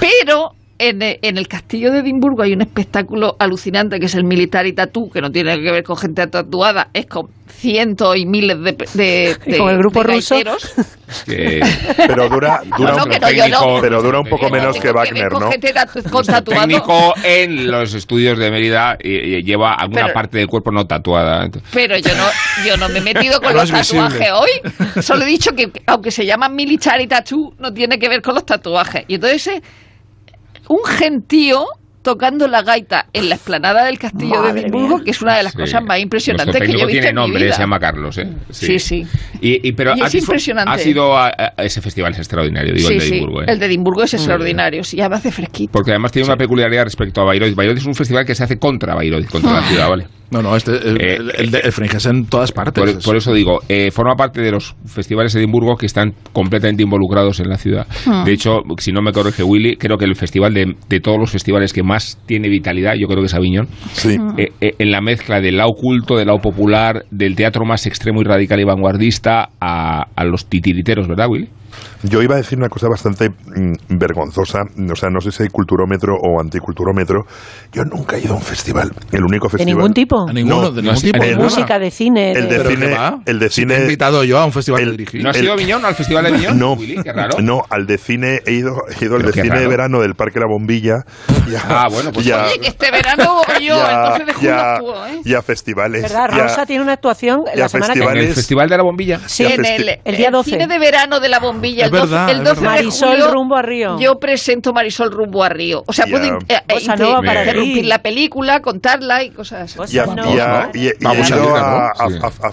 D: Pero en, e- en el castillo de Edimburgo hay un espectáculo alucinante que es el Military Tattoo, que no tiene que ver con gente tatuada, es con cientos y miles de, de, [LAUGHS] de-
F: Con el grupo
D: de
F: ruso.
B: que- [LAUGHS]
E: Pero dura, dura,
D: No,
E: un,
D: no, yo no.
E: pero dura un poco menos que Wagner,
D: con
E: ¿no?
D: gente tatu- con [LAUGHS]
B: técnico en los estudios de Mérida eh, eh, lleva alguna
D: Pero-
B: parte del cuerpo no tatuada.
D: Pero yo no, yo no me he metido con
C: No
D: los
C: es visible.
D: tatuajes hoy. Solo he dicho que, aunque se llaman military tattoo, no tiene que ver con los tatuajes. Y entonces, eh, un gentío tocando la gaita en la explanada del castillo
F: Madre
D: de Edimburgo, que es una de las
B: Sí.
D: cosas más impresionantes que yo he visto
B: tiene
D: en mi
B: nombre,
D: vida.
B: se llama Carlos, ¿eh?
D: Sí, sí.
B: Y, y- pero
D: Y es impresionante.
B: Has ido a, a ese festival, es extraordinario, digo,
D: Sí,
B: el de
D: sí.
B: Edimburgo. ¿eh?
D: El de Edimburgo es extraordinario. Sí, ya me hace fresquito.
B: Porque además tiene una peculiaridad respecto a Bayreuth. Bayreuth es un festival que se hace contra Bayreuth, contra
D: Ah.
B: la ciudad, ¿vale?
C: No, no, este, el,
B: Eh,
C: el, el de- el Fringe es en todas partes.
B: Por,
C: Es-
B: por eso digo, eh, forma parte de los festivales de Edimburgo que están completamente involucrados en la ciudad.
D: Ah.
B: De hecho, si no me corrige Willy, creo que el festival de, de todos los festivales que más tiene vitalidad, yo creo que es Aviñón,
E: Sí.
B: eh, eh, en la mezcla del lado culto, del lado popular, del teatro más extremo y radical y vanguardista a, a los titiriteros, ¿verdad, Willy?
E: Yo iba a decir una cosa bastante mm, vergonzosa, o sea, no sé si hay culturómetro o anticulturómetro. Yo nunca he ido a un festival, el único
F: De
E: festival.
F: ningún tipo.
C: A ninguno,
E: No,
C: de ningún tipo.
B: el-
C: de.
F: Música, de cine.
E: el de
C: ¿Pero
E: cine- el de
C: Si te
E: cine-
C: he invitado yo a un festival
E: el-
C: dirigí.
B: ¿No has
E: El-
B: ido a Aviñón, al festival de Aviñón,
E: No,
B: Willy? Qué raro.
E: no, al de cine he ido, he ido al de cine de
B: raro.
E: verano del Parque La Bombilla. [LAUGHS] y a-
B: Ah, bueno, pues
E: y a-
D: Oye, que este verano voy yo, el 12 de
E: y
D: julio
E: a-
D: actúo, ¿eh?
E: y a festivales.
F: ¿Verdad?
E: y a-
F: Rosa tiene una actuación la semana
B: ¿En
F: que
E: festivales.
B: el Festival de la Bombilla?
F: Sí,
D: en el,
F: El día 12.
D: cine de verano de la bombilla,
C: Es
D: el 12,
C: verdad,
D: el
C: es
D: 12 de.
F: Marisol
D: julio,
F: rumbo a Río.
D: Yo presento Marisol rumbo a Río. O sea,
E: Ya.
D: puedo eh, interrumpir la película, contarla y cosas así.
E: Y a,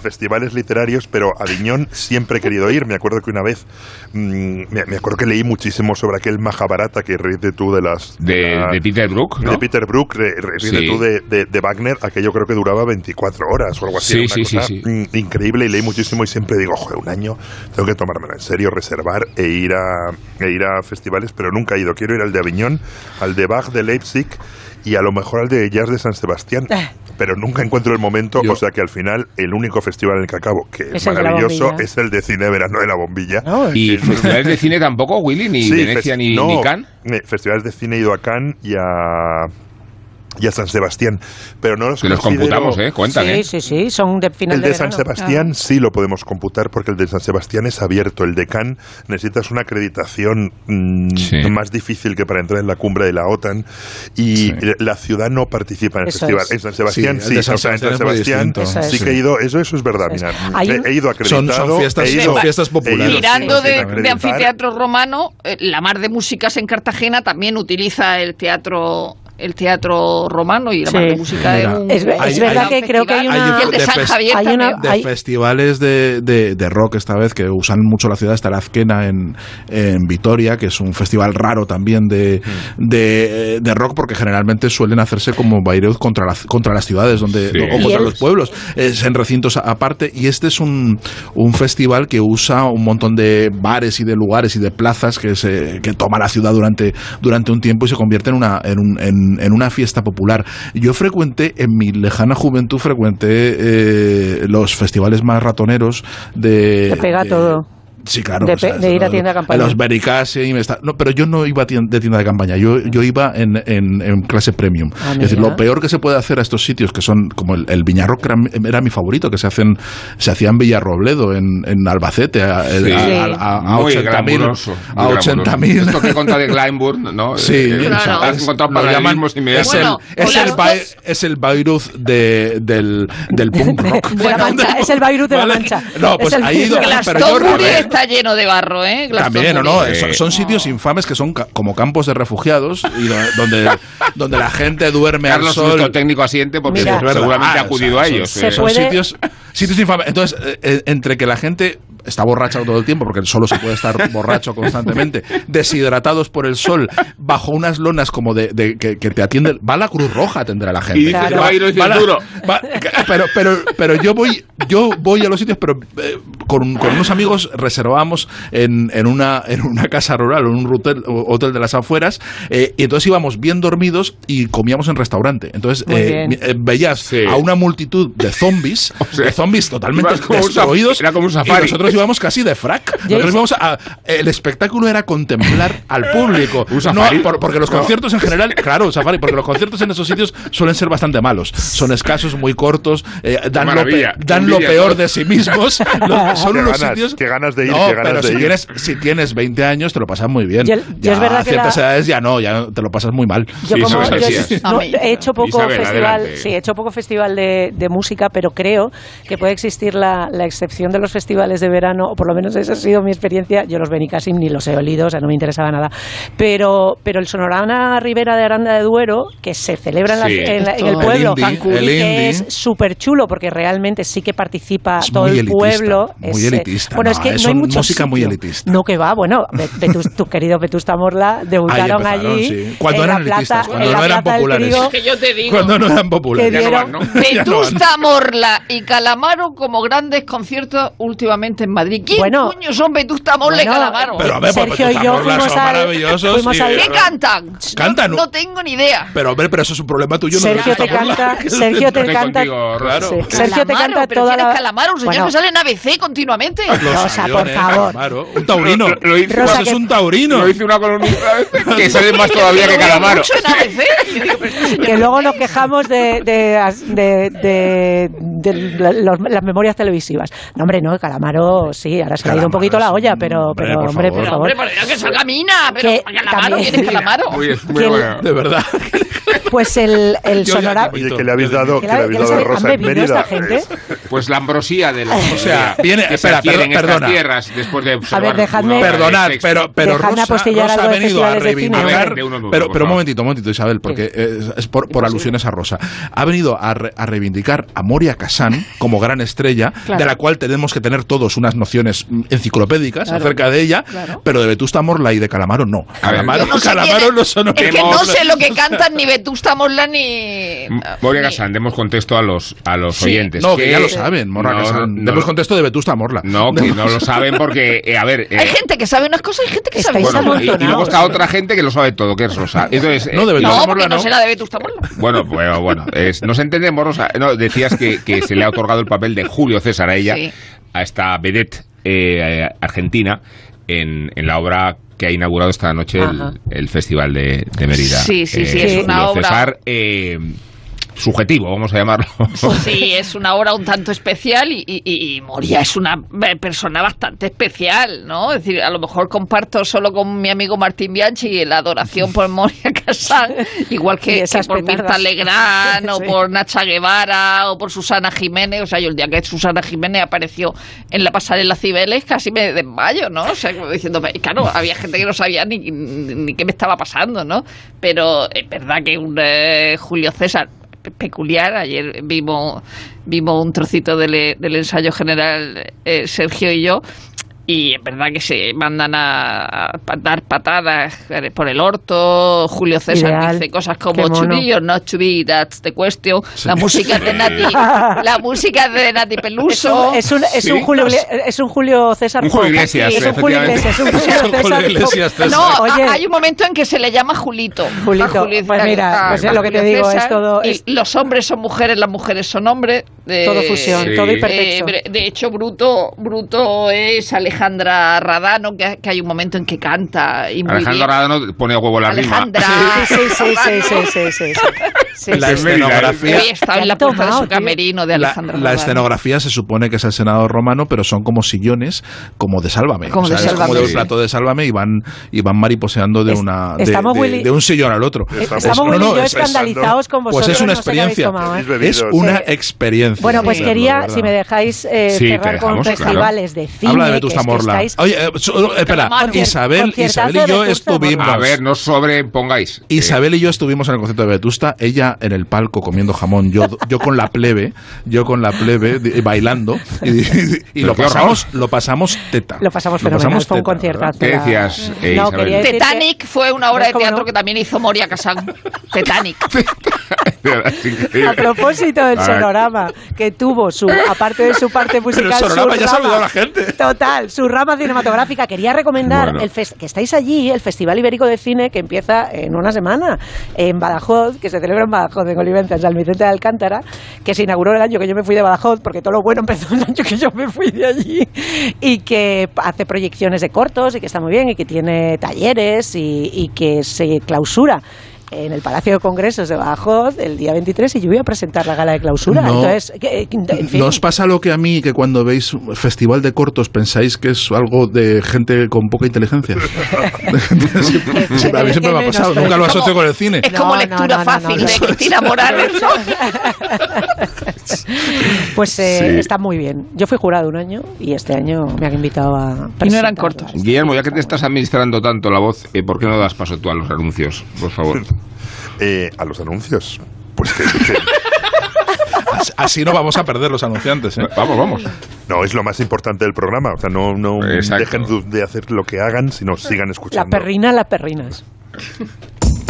E: festivales literarios, pero a Viñón siempre he querido ir. Me acuerdo que una vez, mm, me, me acuerdo que leí muchísimo sobre aquel Mahabharata que ríete tú de las...
B: De,
E: la-
B: de Peter Brook, ¿no?
E: de Peter Brook, re- re- ríete
B: Sí.
E: tú de, de- de Wagner, aquello creo que duraba 24 horas o algo así.
B: Sí, sí,
E: una
B: sí,
E: cosa,
B: sí.
E: mm, Increíble y leí muchísimo y siempre digo, joder, un año tengo que tomármelo en serio, reservar e ir a, e ir a festivales, pero nunca he ido. Quiero ir al de Aviñón, al de Bach de Leipzig y a lo mejor al de Jazz de San Sebastián.
F: Eh.
E: Pero nunca encuentro el momento,
C: Yo-
E: o sea que al final el único festival en el que acabo, que es, maravilloso, es el de cine de verano de la bombilla.
F: No,
B: ¿Y festivales de cine tampoco, Willy? ¿Ni
E: Sí,
B: Venecia ni,
E: no,
B: ni Cannes?
E: eh, festivales de cine he ido a Cannes y a, y a San Sebastián, pero no los
B: Que los computamos, ¿eh? Cuentan,
F: sí,
B: ¿eh?
F: sí, sí, son de final
E: El de
F: de
E: San. Sebastián sí lo podemos computar porque el de San Sebastián es abierto. El de Cannes necesitas una acreditación mm,
B: Sí.
E: más difícil que para entrar en la cumbre de la OTAN y
B: Sí.
E: la ciudad no participa en el
F: Eso
E: festival.
F: es.
E: En San Sebastián
C: Sí, el
E: sí,
C: de San
E: o sea, en San
C: Sebastián es
E: sí que he ido, eso, eso es verdad,
F: Eso
E: mira, he, he ido acreditado.
C: son fiestas,
E: he ido-
C: son fiestas
E: he ido
C: populares.
E: sin-
D: Mirando de, de anfiteatro romano, eh, la mar de músicas en Cartagena también utiliza el teatro el teatro romano y la
F: Sí.
D: música
C: Mira,
D: es un
F: Es ve-
C: es
D: un
C: verdad
F: que creo que hay
D: festival.
F: una-
D: Y el de San Javier
F: hay una-
C: de
F: Hay-
C: festivales de, de- de rock esta vez que usan mucho la ciudad está la Azquena en, en Vitoria que es un festival raro también de, de, de rock porque generalmente suelen hacerse como Bayreuth contra, la- contra las ciudades donde,
B: Sí.
C: o contra los pueblos es en recintos aparte y este es un, un festival que usa un montón de bares y de lugares y de plazas que, se, que toma la ciudad durante, durante un tiempo y se convierte en una, en, un- en- en una fiesta popular yo frecuenté en mi lejana juventud frecuenté eh, los festivales más ratoneros de
F: Te pega
C: de-
F: todo.
C: Sí, claro.
F: De
C: o sea,
F: de ir a tienda de campaña.
C: Los Bericase y me está- no, pero yo no iba a tien- de tienda de campaña, yo, yo iba en, en- en clase premium.
F: Ah,
C: es decir, lo peor que se puede hacer a estos sitios, que son como el, el Viñarroc era, mi- era mi favorito, que se hacen se hacía en Villarrobledo, en, en Albacete, a, a-
B: Sí.
C: a, a- a
B: Muy
C: 80.000.
B: glamuroso, muy
C: A 80.000.
B: Esto que conta de Glyndebourne, ¿no? [LAUGHS]
C: Sí,
B: Eh,
D: Claro.
B: o sea, has encontrado
C: lo llaman- es
B: inmediatos.
C: el,
D: Bueno,
C: es, el es el Bayreuth de, del, del punk [LAUGHS] rock.
F: De la Mancha, es el Bayreuth de la
C: Vale.
F: Mancha.
C: No, pues ahí pero yo a.
D: está lleno de barro, ¿eh?
C: También, ¿o no?
D: Glastonbury.
C: Son, son sitios infames que son ca- como campos de refugiados y do- donde, donde la gente duerme
B: Carlos,
C: al sol.
B: nuestro técnico asiente, porque
F: Mira.
B: seguramente
C: Ah,
B: ha acudido
C: o
B: a ellos.
C: Son,
F: Se
B: eh.
C: son sitios Sitios infames. Entonces, eh, eh, entre que la gente está borracha todo el tiempo, porque solo se puede estar borracho constantemente, [LAUGHS] deshidratados por el sol, bajo unas lonas como de, de- que, que te atienden. Va la Cruz Roja a atender a la gente.
B: Y dices,
F: Claro.
B: va a ir
C: Va la-
B: duro.
C: va- pero, pero, pero yo voy, yo voy a los sitios, pero eh, con, con unos amigos reservamos en, en una en una casa rural, en un hotel, hotel de las afueras, eh, y entonces íbamos bien dormidos y comíamos en restaurante. Entonces eh, eh, veías
B: Sí.
C: a una multitud de zombies, [LAUGHS]
B: sea,
C: de zombies totalmente destruidos,
B: era como un
C: y
B: safari.
C: nosotros íbamos casi de frac. [LAUGHS] Nosotros íbamos a- el espectáculo era contemplar al público. [LAUGHS]
B: Un
C: No, por- porque los conciertos en general, [LAUGHS] claro, safari, porque los conciertos en esos sitios suelen ser bastante malos. Son escasos, muy cortos, eh, dan, lo, pe- dan lo peor
B: ¿no?
C: de sí mismos. Lo- son
E: Qué
C: unos
E: ganas,
C: sitios.
E: qué ganas de ir,
C: No,
E: qué ganas
C: pero
E: de
C: si
E: ir.
C: tienes, si tienes 20 años, te lo pasas muy bien.
F: Yo-
C: ya
F: es verdad
C: a
F: que
C: ciertas
F: la-
C: edades ya no, ya te lo pasas muy mal.
F: Yo
B: Sí,
F: como yo- no, he hecho poco
B: Isabel,
F: festival,
B: adelante.
F: sí, he hecho poco festival de, de música, pero creo que puede existir la, la excepción de los festivales de verano, o por lo menos esa ha sido mi experiencia. Yo los ven casi ni los he olido, o sea, no me interesaba nada. Pero, pero el Sonorama Ribera de Aranda de Duero, que se celebra en, la-
B: Sí.
F: en la- en el pueblo,
C: El indie, el
F: que es súper chulo porque realmente sí que participa
C: Es
F: todo
C: muy
F: el
C: elitista,
F: pueblo.
C: muy
F: es, eh,
C: elitista,
F: Bueno, es
C: no,
F: que
C: es
F: no hay mucho
C: música muy
F: sitio.
C: elitista.
F: No, que va, bueno, Vetus- tu querido Vetusta Morla debutaron allí.
C: sí. Cuando eran elitistas,
F: plaza-
C: cuando no eran populares.
F: Trigo.
D: Que yo te digo.
C: Cuando no eran populares.
F: Que.
D: Vetusta Morla y Calamaro como grandes conciertos últimamente en Madrid. ¿Quién
F: Bueno,
D: coño son Vetusta Morla y
F: bueno,
D: Calamaro?
C: Pero a ver, pues
F: Sergio y
C: Vetusta
F: yo
C: Morla
F: fuimos
C: son
F: al-
C: maravillosos.
F: fuimos
C: y-
F: al-
D: ¿Qué cantan?
C: Cantan.
D: No, no tengo ni idea.
C: Pero, hombre, pero eso es un problema tuyo. no
F: Sergio
C: de
F: te canta, [LAUGHS] Sergio te canta,
B: contigo,
C: Claro.
F: Sí, Sergio te canta
D: pero
F: toda
D: ¿quién es
F: la
D: Calamaro? Un señor
F: Bueno,
D: que sale en ABC continuamente.
C: Los
F: Rosa, por
C: aviones,
F: favor.
C: Calamaro. Un taurino.
B: Lo- lo hice-
C: Pues
F: Rosa,
C: es
F: que-
C: un taurino.
B: Lo hice una columnista [LAUGHS] que sale más todavía que Calamaro.
D: Y [LAUGHS]
F: que luego nos quejamos de, de, de, de- de los- las memorias televisivas. No, hombre, no, Calamaro, sí, ahora se ha ido un poquito la olla, pero,
C: hombre,
F: pero
C: por
F: hombre, por
C: favor.
D: Pero, hombre, por que salga Mina. Pero
F: Que
D: Calamaro,
F: también-
D: ¿quién es Calamaro?
B: Muy, muy bueno.
C: De verdad. [LAUGHS]
F: Pues el, el
C: Yo ya
F: sonora...
C: que-
E: Oye, que le habéis dado,
F: ¿Qué
E: que
F: le-
E: habéis dado
F: habéis-
E: Rosa en Mérida.
F: esta gente? [LAUGHS]
B: Pues la [LAUGHS] ambrosía de la
C: O sea, viene-
B: que
C: espera,
B: se adquiere en
C: per-
B: estas
C: perdona.
B: tierras después de observar
F: dejadme-
B: una obra de
C: Perdonad, pero, pero
F: Dejadme
C: Rosa, Rosa
F: algo
C: ha
F: de
C: venido a
F: de
C: reivindicar.
B: A ver, de uno
C: pero, pero un momentito, un momentito, Isabel, porque es, es por, por alusiones a Rosa. Ha venido a, re- a reivindicar a Moria Kazan como gran estrella,
F: Claro.
C: de la cual tenemos que tener todos unas nociones mm, enciclopédicas acerca de ella, pero de Vetusta Morla y de Calamaro no. Calamaro,
D: no
C: Calamaro no son
D: Es que no sé lo que cantan ni Vetusta Morla ni...
B: M- Moria
D: ni-
B: Kazan, demos contexto a los, a los
D: Sí.
B: oyentes.
C: No, que ya lo saben, Morla
B: No,
C: Demos contexto de Vetusta Morla.
B: No, que no lo saben porque, eh, a ver... eh,
D: Hay gente que sabe unas cosas y gente que sabe
B: bueno, y, y luego está otra gente que lo sabe todo, que es Rosa. Entonces,
C: No,
B: eh,
C: de Vetusta
D: No,
C: Morla
D: no
C: no.
D: será de Vetusta Morla.
B: Bueno, bueno, bueno. es- nos entendemos, Rosa. No, decías que, que se le ha otorgado el papel de Julio César a ella,
D: Sí.
B: A esta vedette eh, argentina, en, en la obra que ha inaugurado esta noche el, el Festival de, de Mérida.
D: Sí, sí,
F: sí, es
B: Julio
D: una obra-
B: César, eh, subjetivo, vamos a llamarlo.
D: Sí, [LAUGHS] es una obra un tanto especial y, y- y Moria es una persona bastante especial, ¿no? Es decir, a lo mejor comparto solo con mi amigo Martín Bianchi la adoración por Moria Casal, [LAUGHS] igual
F: Y
D: que, por Mirta. Legrand [LAUGHS] o
F: Sí.
D: por Nacha Guevara o por Susana Jiménez. O sea, yo el día que Susana Jiménez apareció en la pasarela Cibeles casi me desmayo, ¿no? O sea, como diciendo, claro, había gente que no sabía ni, ni, ni qué me estaba pasando, ¿no? Pero es verdad que un eh, Julio César peculiar. Ayer vimos, vimos un trocito del, eh, del ensayo general eh, Sergio y yo. Y es verdad que se mandan a, a dar patadas eh, por el orto. Julio César
F: Ideal.
D: dice cosas como to be or not to be, that's the question. La música de [LAUGHS] Nati, la música de Nati
F: Es
D: Peluso.
F: un, es un, es
B: Sí.
F: un Julio, es un Julio César
B: Un Julio
F: Pop.
B: Iglesias,
F: es un Julio. Iglesias, [LAUGHS] un Julio César.
D: No,
F: Oye.
D: hay un momento en que se le llama Julito.
F: Julito,
D: Julio
F: pues mira,
D: a-
F: pues es lo que te digo, es todo-
D: y
F: es-
D: los hombres son mujeres, las mujeres son hombres. Eh,
F: Todo fusión,
B: Sí.
F: todo
D: eh,
F: hipertexto.
D: bre- de hecho, Bruto, Bruto es Alejandra Radano, que, que hay un momento en que canta y bien.
B: Radano pone a huevo la rima.
D: Alejandra.
F: Sí, sí, sí, sí, sí, sí, sí, sí. Sí,
C: La escenografía.
D: Hoy en la puerta de su camerino de
C: La,
D: Alejandra
C: la escenografía se supone que es el Senado romano, pero son como sillones, como de Sálvame.
D: Como
C: o sea,
D: de
C: es como
D: Sálvame.
C: de un plato de Sálvame y van, y van mariposeando de
F: Es-
C: una de, un sillón al otro.
E: Estamos-
F: Estamos
C: No, no,
F: y yo
C: es-
F: escandalizados con vosotros.
C: Pues es una experiencia.
F: tomado, ¿eh?
E: Bebido.
C: Es una
F: Sí.
C: experiencia.
F: Bueno, pues quería, si me dejáis eh,
B: Sí,
F: cerrar con festivales de cine.
C: Habla de Vetusta Morla.
F: estáis-
C: Oye, eh, espera, Isabel, y yo estuvimos.
B: A ver, no sobrepongáis.
C: Isabel y yo estuvimos en el concierto de Vetusta. Ella en el palco comiendo jamón, yo, yo con la plebe, yo con la plebe bailando y, lo pasamos, lo pasamos teta.
F: Lo pasamos fenomenal, fue un concierto.
B: ¿Qué decías,
D: eh, Titanic fue una obra de teatro que también hizo Moria Casán. [LAUGHS] Titanic. [LAUGHS]
F: a propósito del sonorama que tuvo su, aparte de su parte musical, [LAUGHS]
C: Pero el sonorama ya rama, la gente.
F: Total, su rama cinematográfica. Quería recomendar el que estáis allí, el Festival Ibérico de Cine que empieza en una semana en Badajoz, que se celebra en Badajoz, en Olivenza, en San Vicente de Alcántara, que se inauguró el año que yo me fui de Badajoz, porque todo lo bueno empezó el año que yo me fui de allí, y que hace proyecciones de cortos y que está muy bien y que tiene talleres y, y que se clausura en el Palacio de Congresos de Badajoz el día 23 y yo voy a presentar la gala de clausura.
C: No,
F: Entonces,
C: ¿No os pasa lo que a mí, que cuando veis un festival de cortos pensáis que es algo de gente con poca inteligencia? [LAUGHS] [LAUGHS] a mí siempre me ha pasado, nunca lo asocio con el cine.
D: Es como lectura fácil de Cristina Morales. [LAUGHS] [LAUGHS]
F: pues eh, está muy bien. Yo fui jurado un año y este año me han invitado a...
D: Y no eran cortos.
B: Guillermo, ya que te estás administrando tanto la voz, eh, ¿por qué no das paso tú a los anuncios, por favor? [LAUGHS]
E: Eh, a los anuncios. Pues [LAUGHS]
C: Así no vamos a perder los anunciantes. ¿eh?
B: Vamos, vamos.
E: No, es lo más importante del programa. O sea, no, no dejen de hacer lo que hagan, sino sigan escuchando.
F: La perrina, la perrinas.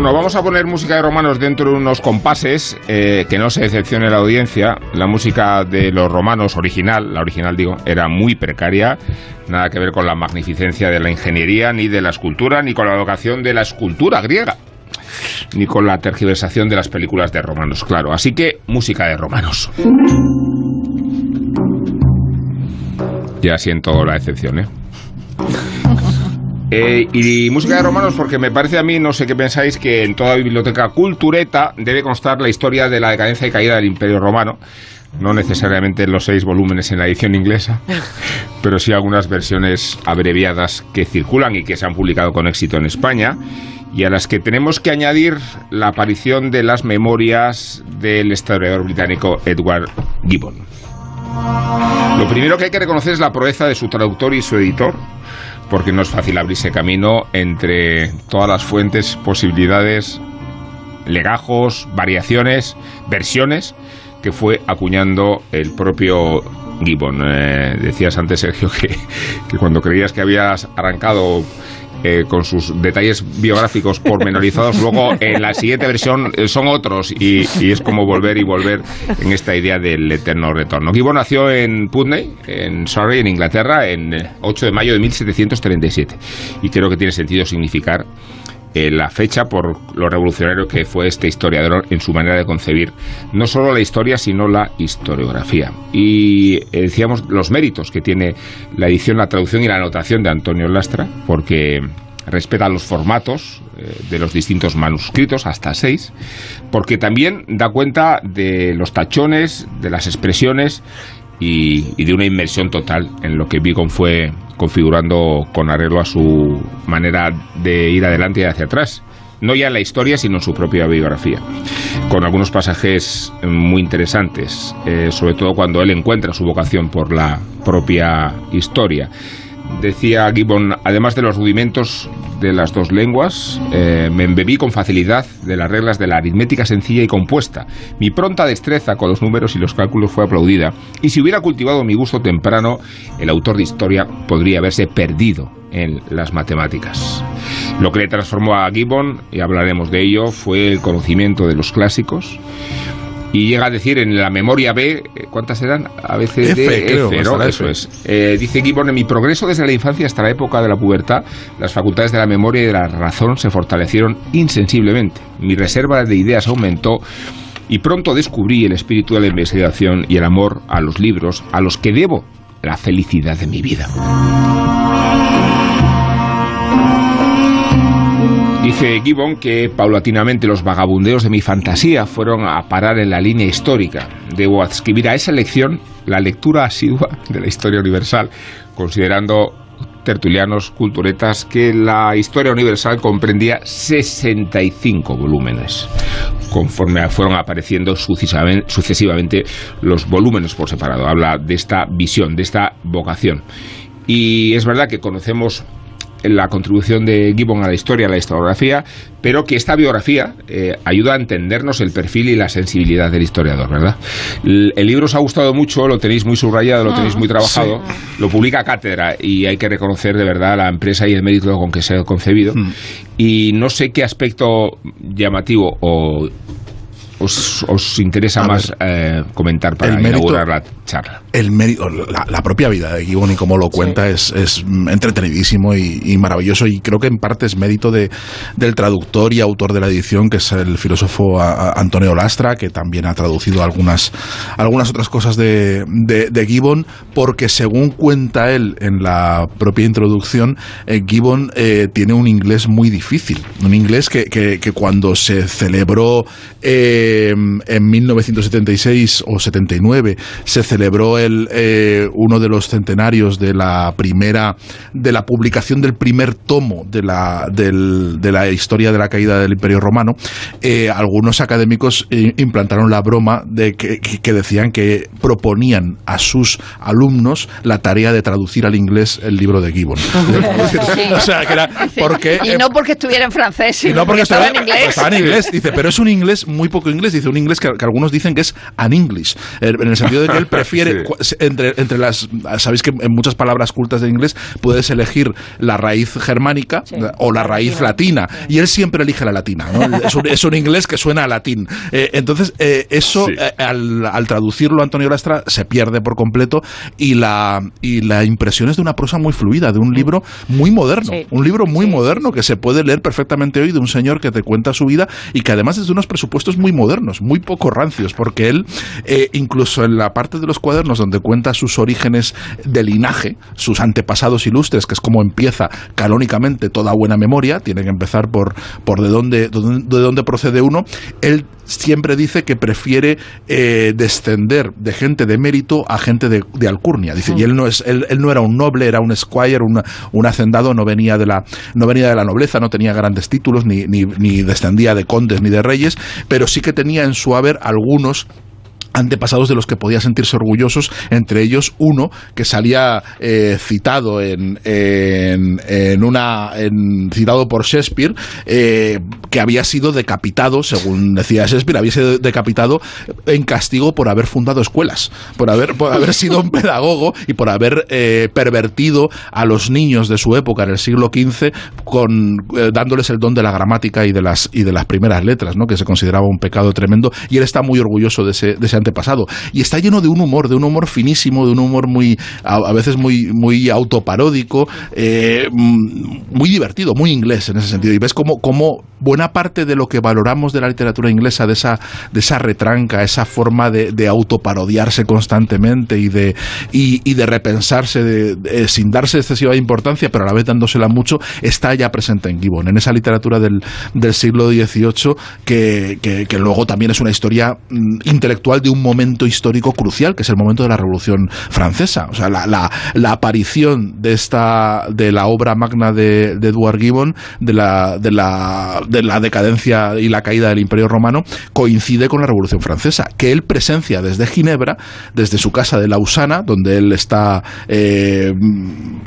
B: Bueno, vamos a poner música de romanos dentro de unos compases, eh, que no se decepcione la audiencia. La música de los romanos original, la original digo, era muy precaria, nada que ver con la magnificencia de la ingeniería, ni de la escultura, ni con la vocación de la escultura griega, ni con la tergiversación de las películas de romanos, claro. Así que, música de romanos. Ya siento la excepción, ¿eh? [LAUGHS] Eh, y música de romanos porque me parece a mí, no sé qué pensáis, que en toda biblioteca cultureta debe constar la historia de la decadencia y caída del Imperio Romano. No necesariamente los seis volúmenes en la edición inglesa, [LAUGHS] pero sí algunas versiones abreviadas que circulan y que se han publicado con éxito en España y a las que tenemos que añadir la aparición de las memorias del historiador británico Edward Gibbon. Lo primero que hay que reconocer es la proeza de su traductor y su editor, porque no es fácil abrirse camino entre todas las fuentes, posibilidades, legajos, variaciones, versiones que fue acuñando el propio Gibbon. Eh, decías antes, Sergio, que, que cuando creías que habías arrancado eh, con sus detalles biográficos pormenorizados, [LAUGHS] luego en la siguiente versión eh, son otros y, es como volver y volver en esta idea del eterno retorno. Gibbon nació en Putney, en Surrey, en Inglaterra, en 8 de mayo de 1737 y creo que tiene sentido significar eh, la fecha por lo revolucionario que fue este historiador en su manera de concebir no solo la historia, sino la historiografía. Y eh, decíamos los méritos que tiene la edición, la traducción y la anotación de Antonio Lastra, porque respeta los formatos eh, de los distintos manuscritos, hasta seis, porque también da cuenta de los tachones, de las expresiones y, de una inmersión total en lo que Beacon fue configurando con arreglo a su manera de ir adelante y hacia atrás. No ya en la historia, sino en su propia biografía. Con algunos pasajes muy interesantes, eh, sobre todo cuando él encuentra su vocación por la propia historia. Decía Gibbon, además de los rudimentos de las dos lenguas, eh, me embebí con facilidad de las reglas de la aritmética sencilla y compuesta. Mi pronta destreza con los números y los cálculos fue aplaudida, y si hubiera cultivado mi gusto temprano, el autor de historia podría haberse perdido en las matemáticas. Lo que le transformó a Gibbon, y hablaremos de ello, fue el conocimiento de los clásicos, y llega a decir en la memoria B, eh, ¿cuántas eran? A veces
C: F, creo,
B: F, ¿no? Eso
C: F.
B: es. Eh, dice Gibbon, en mi progreso desde la infancia hasta la época de la pubertad, las facultades de la memoria y de la razón se fortalecieron insensiblemente. Mi reserva de ideas aumentó y pronto descubrí el espíritu de la investigación y el amor a los libros a los que debo la felicidad de mi vida. Dice Gibbon que paulatinamente los vagabundeos de mi fantasía fueron a parar en la línea histórica. Debo adscribir a esa lección la lectura asidua de la historia universal, considerando tertulianos, culturetas, que la historia universal comprendía 65 volúmenes, conforme fueron apareciendo sucesivamente, los volúmenes por separado. Habla de esta visión, de esta vocación. Y es verdad que conocemos la contribución de Gibbon a la historia, a la historiografía, pero que esta biografía eh, ayuda a entendernos el perfil y la sensibilidad del historiador, ¿verdad? El, el libro os ha gustado mucho, lo tenéis muy subrayado, lo tenéis muy trabajado, lo publica Cátedra y hay que reconocer de verdad la empresa y el mérito con que se ha concebido. Y no sé qué aspecto llamativo o os, os interesa
C: A
B: más eh, comentar para
C: mérito-
B: inaugurar la charla.
C: el mérito, la, la propia vida de Gibbon y cómo lo cuenta es, es entretenidísimo y, y maravilloso y creo que en parte es mérito de, del traductor y autor de la edición que es el filósofo a- a- Antonio Lastra que también ha traducido algunas, algunas otras cosas de, de, de Gibbon porque según cuenta él en la propia introducción eh, Gibbon eh, tiene un inglés muy difícil un inglés que, que, que cuando se celebró eh, en 1976 o 79 se celebró el, eh, uno de los centenarios de la primera de la publicación del primer tomo de la, del- de la historia de la caída del Imperio Romano eh, algunos académicos eh, implantaron la broma de que, decían que proponían a sus alumnos la tarea de traducir al inglés el libro de Gibbon [LAUGHS] [LAUGHS] o sea que era porque
D: Y no porque estuviera en francés, sino
C: no porque
D: estaba en inglés.
C: estaba en inglés. Dice, pero es un inglés muy poco inglés. Dice, un inglés que, que algunos dicen que es an English. eh, En el sentido de que él [LAUGHS] prefiere,
B: Sí.
C: entre, entre las. Sabéis que en muchas palabras cultas de inglés puedes elegir la raíz germánica
F: Sí.
C: o la raíz latina. Y él siempre elige la latina. ¿no? [LAUGHS] Es, un, es un inglés que suena a latín. Eh, entonces, eh, eso,
B: Sí.
C: eh, al, al traducirlo Antonio Lastra, se pierde por completo. Y la, y la impresión es de una prosa muy fluida, de un libro muy moderno.
F: Sí.
C: Un libro muy
F: Sí,
C: moderno que se puede leer perfectamente hoy de un señor que te cuenta su vida y que además es de unos presupuestos muy modernos, muy poco rancios, porque él, eh, incluso en la parte de los cuadernos donde cuenta sus orígenes de linaje, sus antepasados ilustres, que es como empieza canónicamente toda buena memoria, tiene que empezar por, por de, dónde, de dónde procede uno, él siempre dice que prefiere eh, descender de gente de mérito a gente de, de alcurnia. Dice, y él no es, él, él no era un noble, era un squire, una- un hacendado, no venía de la, no venía de la nobleza, no tenía grandes títulos, ni, ni, ni descendía de condes ni de reyes, pero sí que tenía en su haber algunos antepasados de los que podía sentirse orgullosos, entre ellos uno que salía eh, citado en, en, en una en- citado por Shakespeare eh, que había sido decapitado, según decía Shakespeare, había sido decapitado en castigo por haber fundado escuelas, por haber, por haber sido un pedagogo y por haber eh, pervertido a los niños de su época en el siglo XV con eh, dándoles el don de la gramática y de las y de las primeras letras, ¿no? que se consideraba un pecado tremendo y él está muy orgulloso de ese, de ese antepasado. Y está lleno de un humor, de un humor finísimo, de un humor muy a, a veces muy muy autoparódico, eh, mm, muy divertido, muy inglés en ese sentido. Y ves como como buena parte de lo que valoramos de la literatura inglesa, de esa de esa retranca, esa forma de, de autoparodiarse constantemente y de y, de repensarse sin darse excesiva importancia, pero a la vez dándosela mucho, está ya presente en Gibbon, en esa literatura del, del siglo XVIII que, que- que luego también es una historia mm, intelectual de de un momento histórico crucial, que es el momento de la Revolución Francesa. O sea, la, la, la aparición de esta de la obra magna de, de Edward Gibbon, de la, de, la, de la decadencia y la caída del Imperio Romano, coincide con la Revolución Francesa, que él presencia desde Ginebra, desde su casa de Lausana, donde él está eh,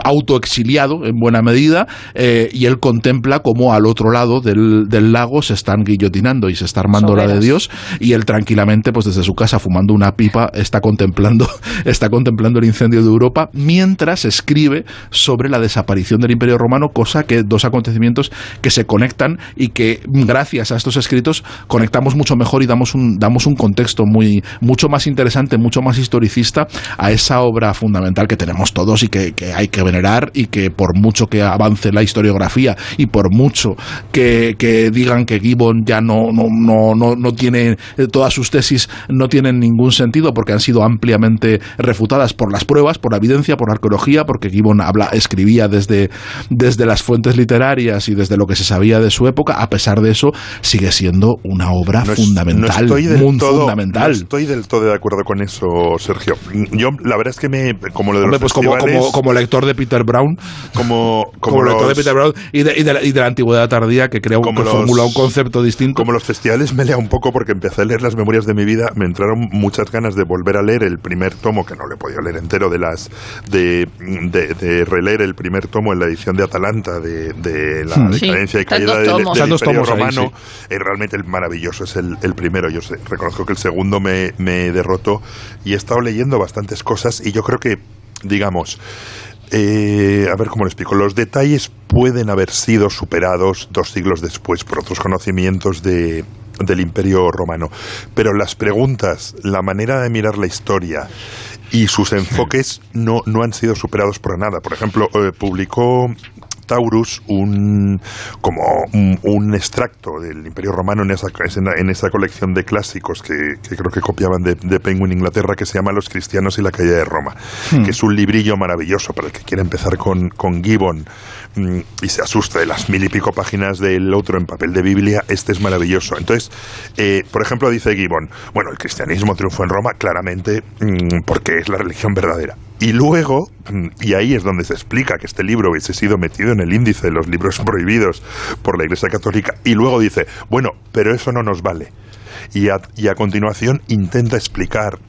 C: autoexiliado en buena medida, eh, y él contempla cómo al otro lado del, del lago se están guillotinando y se está armando la de Dios, y él tranquilamente, pues desde su casa fumando una pipa, está contemplando, [LAUGHS] está contemplando el incendio de Europa, mientras escribe sobre la desaparición del Imperio Romano, cosa que dos acontecimientos que se conectan y que gracias a estos escritos conectamos mucho mejor y damos un, damos un contexto muy, mucho más interesante, mucho más historicista a esa obra fundamental que tenemos todos y que, que hay que venerar y que por mucho que avance la historiografía y por mucho que, que digan que Gibbon ya no, no, no, no, no tiene eh, todas sus tesis no tienen ningún sentido porque han sido ampliamente refutadas por las pruebas, por la evidencia, por la arqueología, porque Gibbon habla, escribía desde, desde las fuentes literarias y desde lo que se sabía de su época, a pesar de eso, sigue siendo una obra
E: No es-
C: fundamental,
E: no estoy todo,
C: fundamental.
E: No estoy del todo de acuerdo con eso, Sergio. Yo, la verdad es que me. Como lo de
C: Hombre,
E: los
C: pues como,
E: festivales,
C: como, como lector de Peter Brown,
E: como,
C: como,
E: como
C: lector de Peter Brown y de, y de la, y de la antigüedad tardía, que creo que
E: los-
C: formula un concepto distinto.
E: Como los festivales me lea un poco porque empecé a leer las memorias de mi vida, me entraron muchas ganas de volver a leer el primer tomo, que no le he podido leer entero, de las de, de, de releer el primer tomo en la edición de Atalanta de, de la
C: Hmm.
D: Sí,
E: decadencia y caída del,
D: tomos.
E: del
C: dos
E: Imperio
C: ahí,
E: Romano.
C: sí.
E: Eh, realmente el maravilloso es el, el primero. Yo sé- reconozco que el segundo me, me derrotó y he estado leyendo bastantes cosas y yo creo que, digamos, eh, a ver cómo lo explico. Los detalles pueden haber sido superados dos siglos después por otros conocimientos de, del Imperio Romano. Pero las preguntas, la manera de mirar la historia y sus enfoques no, no han sido superados por nada. Por ejemplo, eh, publicó Taurus un como un, un extracto del Imperio Romano en esa, en esa colección de clásicos que, que creo que copiaban de, de Penguin Inglaterra que se llama Los cristianos y la caída de Roma, que es un librillo maravilloso para el que quiere empezar con, con Gibbon y se asusta de las mil y pico páginas del otro en papel de Biblia, este es maravilloso. Entonces, eh, por ejemplo, dice Gibbon, bueno, el cristianismo triunfó en Roma claramente mm, porque es la religión verdadera. Y luego, mm, y ahí es donde se explica que este libro hubiese sido metido en el índice de los libros [LAUGHS] prohibidos por la Iglesia Católica, y luego dice, bueno, pero eso no nos vale. Y a continuación intenta explicar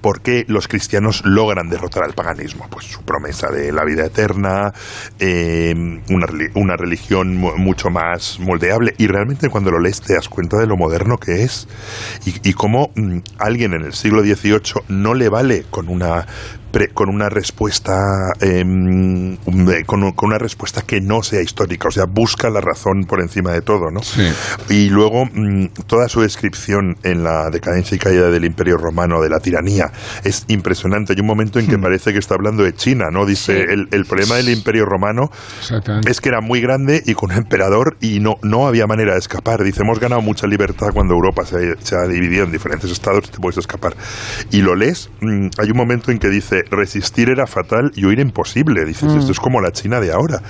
E: ¿Por qué los cristianos logran derrotar al paganismo? Pues su promesa de la vida eterna, eh, una, una religión mu- mucho más moldeable. Y realmente cuando lo lees te das cuenta de lo moderno que es y, y cómo mm, alguien en el siglo XVIII no le vale con una pre- con una respuesta eh, mm, con, con una respuesta que no sea histórica, o sea, busca la razón por encima de todo, ¿no?
B: Sí.
E: Y luego mm, toda su descripción en la decadencia y caída del Imperio Romano, de la tiranía, es impresionante. Hay un momento en que parece que está hablando de China, ¿no? Dice, el, el problema del Imperio Romano es que era muy grande y con un emperador y no, no había manera de escapar. Dice, hemos ganado mucha libertad cuando Europa se, se ha dividido en diferentes estados y te puedes escapar. Y lo lees, mm, hay un momento en que dice, resistir era fatal y huir imposible. Dices, esto es como la China de ahora.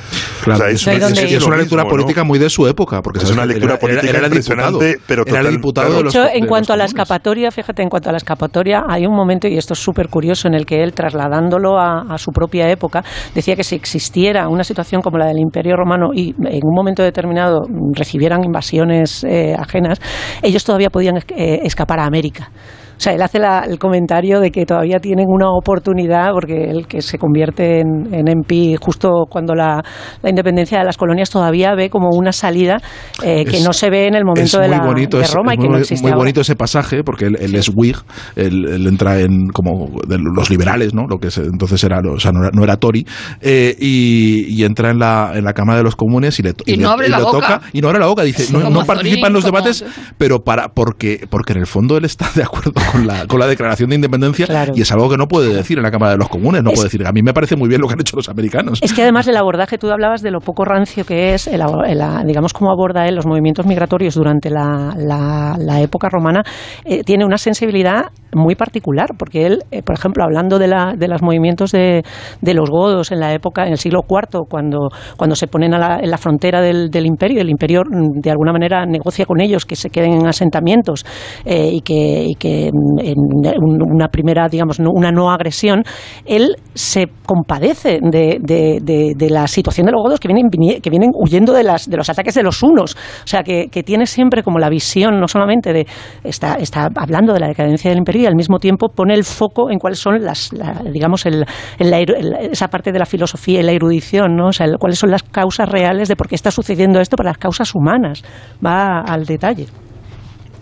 C: Claro,
E: O sea,
C: es,
F: ¿de
C: es- es
F: es?
C: una lectura
E: mismo, ¿no?
C: política muy de su época, porque
E: Es
C: ¿sabes?
E: una
C: Era-
E: lectura
C: era-
E: política
C: era el diputado,
E: impresionante, pero
C: era diputado
E: claro.
C: de los,
F: De hecho,
C: de
F: en
C: los
F: cuanto a la escapatoria, fíjate, en cuanto a la escapatoria, hay un momento, y esto es súper curioso, en el que él, trasladándolo a, a su propia época, decía que si existiera una situación como la del Imperio Romano y en un momento determinado mm, recibieran invasiones eh, ajenas, ellos todavía podían eh, escapar a América. O sea, él hace la- el comentario de que todavía tienen una oportunidad, porque él que se convierte en, en MP justo cuando la, la independencia de las colonias todavía ve como una salida eh, que
C: Es-
F: no se ve en el momento de,
C: muy
F: la,
C: bonito,
F: de Roma
C: es
F: y que
C: muy,
F: no existe
C: muy
F: ahora.
C: bonito ese pasaje porque él, él es Whig, él, él entra en como de los liberales, ¿no? Lo que se- entonces era, o sea, no era, no era Tory eh, y, y entra en la, en la Cámara de los Comunes y le,
D: Y
C: le-
D: no abre la
C: le
D: boca.
C: toca y no abre la boca, dice, no, no participa en los debates, pero para porque porque en el fondo él está de acuerdo con la con la declaración de independencia
F: Claro.
C: y es algo que no puede decir en la Cámara de los Comunes, no
F: Es-
C: puede decir, a mí me parece muy bien lo que han hecho los americanos.
F: Es que además el abordaje, tú hablabas de lo poco rancio que es, el, el- digamos, cómo aborda él los movimientos migratorios durante la, la- la época romana, eh, tiene una sensibilidad muy particular, porque él, eh, por ejemplo, hablando de, la, de los movimientos de, de los godos en la época, en el siglo IV, cuando, cuando se ponen a la, en la frontera del, del imperio, el imperio mm, de alguna manera negocia con ellos que se queden en asentamientos eh, y, que, y que una primera, digamos, una no agresión, él se compadece de, de, la situación de los godos que vienen, que vienen huyendo de, las, de los ataques de los unos. O sea, que, tiene siempre como la visión, no solamente de. Está, está hablando de la decadencia del imperio y al mismo tiempo pone el foco en cuáles son las, digamos, el, esa parte de la filosofía y la erudición, ¿no? O sea, cuáles son las causas reales de por qué está sucediendo esto para las causas humanas. Va al detalle.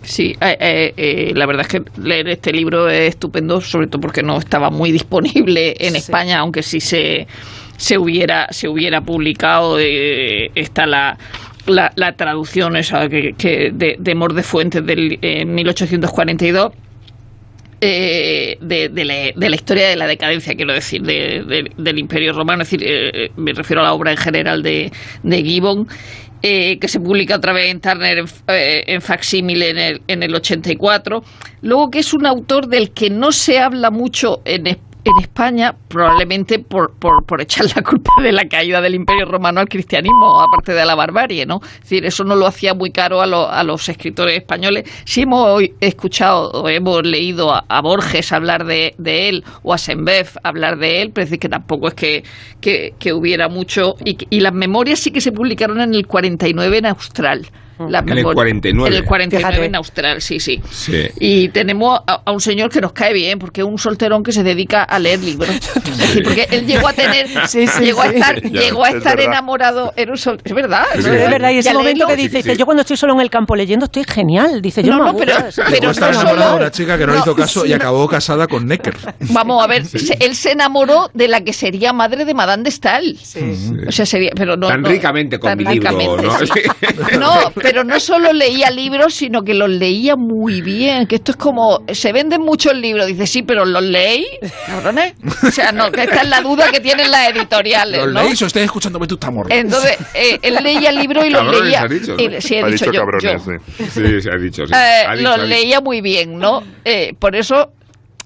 D: Sí, eh, eh, eh, la verdad es que leer este libro es estupendo, sobre todo porque no estaba muy disponible en España, aunque sí se, se hubiera se hubiera publicado. está la, la, traducción esa que, de, de Mor de Fuentes del 1842. de, de, la, de, la, historia de la decadencia, quiero decir, del Imperio Romano, es decir, me refiero a la obra en general de, de Gibbon, eh, que se publica otra vez en Turner en, eh, en facsímile en el, en el 84. Luego que es un autor del que no se habla mucho en, en España, probablemente por, por, echar la culpa de la caída del Imperio Romano al cristianismo, aparte de la barbarie, ¿no? Es decir, eso no lo hacía muy caro a, a los escritores españoles. Si hemos escuchado o hemos leído a, Borges hablar de, él o a Senbev hablar de él, pero es decir, que tampoco es que, que, hubiera mucho. Y, y las memorias sí que se publicaron en el 49 en Austral
B: en el 49.
D: En el 49 en Austral, sí, sí, Y tenemos a, un señor que nos cae bien, porque es un solterón que se dedica a leer libros. [LAUGHS] porque él llegó a tener, [LAUGHS] llegó a estar, llegó a estar enamorado, era un es verdad.
F: Es verdad, y ese momento que dice, dice, yo cuando estoy solo en el campo leyendo estoy genial. Dice, yo no, no,
C: pero, pero no enamorado de una chica que no, le hizo caso y acabó casada con Necker.
D: Vamos a ver, él se enamoró de la que sería madre de Madame de Stael. O sea, sería, pero no,
B: tan ricamente con mi libro, ¿no? [LAUGHS]
D: No, pero no solo leía libros, sino que los leía muy bien. Que esto es como, se venden muchos libros. Dice, sí, pero ¿los leí? Cabrones. O sea, no, que esta es la duda que tienen las editoriales.
C: ¿Los
D: ¿no?
C: leéis o estáis escuchándome tu tamor?
D: Entonces, eh, él leía el libro y los leía.
B: Ha dicho,
D: sí, ha dicho,
E: cabrones,
B: Sí. sí, se ha dicho. Sí.
D: Eh, los leía muy bien, ¿no? Eh, por eso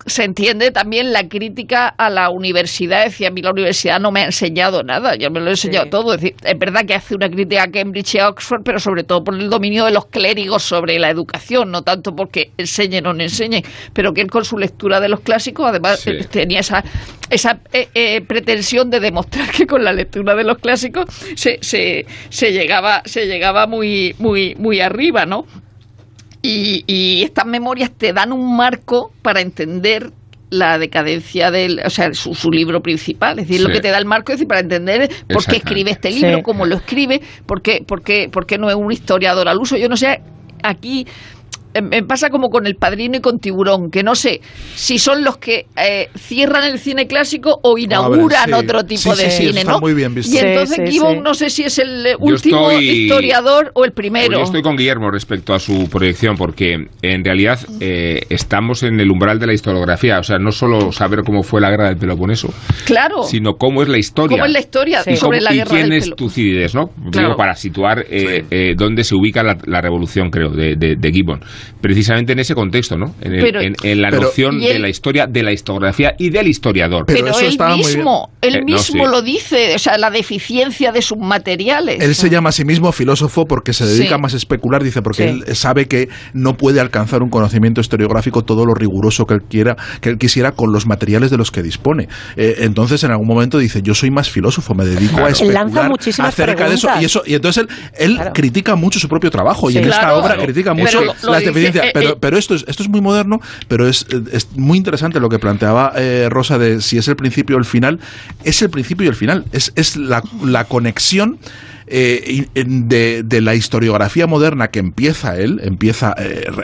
D: se entiende también la crítica a la universidad. Decía, a mí la universidad no me ha enseñado nada, yo me lo he enseñado todo. Es, decir, es verdad que hace una crítica a Cambridge y a Oxford, pero sobre todo por el dominio de los clérigos sobre la educación, no tanto porque enseñen o no enseñen, pero que él con su lectura de los clásicos además eh, tenía esa, esa eh, eh, pretensión de demostrar que con la lectura de los clásicos se, se, se llegaba, se llegaba muy, muy, muy arriba, ¿no? Y, estas memorias te dan un marco para entender la decadencia del, o sea, su, libro principal, es decir, lo que te da el marco, es decir, para entender por qué escribe este libro, cómo lo escribe, por qué, por qué, por qué no es un historiador al uso. Yo no sé, aquí me pasa como con El Padrino y con Tiburón, que no sé si son los que eh, cierran el cine clásico o inauguran otro tipo de cine, ¿no?
C: Muy bien visto.
D: Y entonces Gibbon no sé si es el último historiador o el primero.
B: Yo estoy con Guillermo respecto a su proyección, porque en realidad eh, estamos en el umbral de la historiografía, o sea, no solo saber cómo fue la guerra del Peloponeso,
D: claro,
B: sino cómo es la historia.
D: Cómo es la historia sobre la guerra
B: y quién es Tucídides, ¿no? Digo, para situar dónde se ubica la, revolución, creo, de, de, de Gibbon precisamente en ese contexto, ¿no? En, la noción de la historia, de la historiografía y del historiador.
D: Pero, él mismo, él eh, mismo lo dice, o sea, la deficiencia de sus materiales.
C: Él se llama a sí mismo filósofo porque se dedica más a especular, dice, porque él sabe que no puede alcanzar un conocimiento historiográfico todo lo riguroso que él quiera, que él quisiera con los materiales de los que dispone. Eh, entonces, en algún momento dice, yo soy más filósofo, me dedico a especular acerca de eso. Y eso y entonces él, él critica mucho su propio trabajo y en esta obra critica mucho las deficiencias eh, pero, eh, pero esto, es, esto es muy moderno, pero es, es muy interesante lo que planteaba eh, Rosa de si es el principio o el final. Es el principio y el final. Es, es la, la conexión de, la historiografía moderna que empieza él, empieza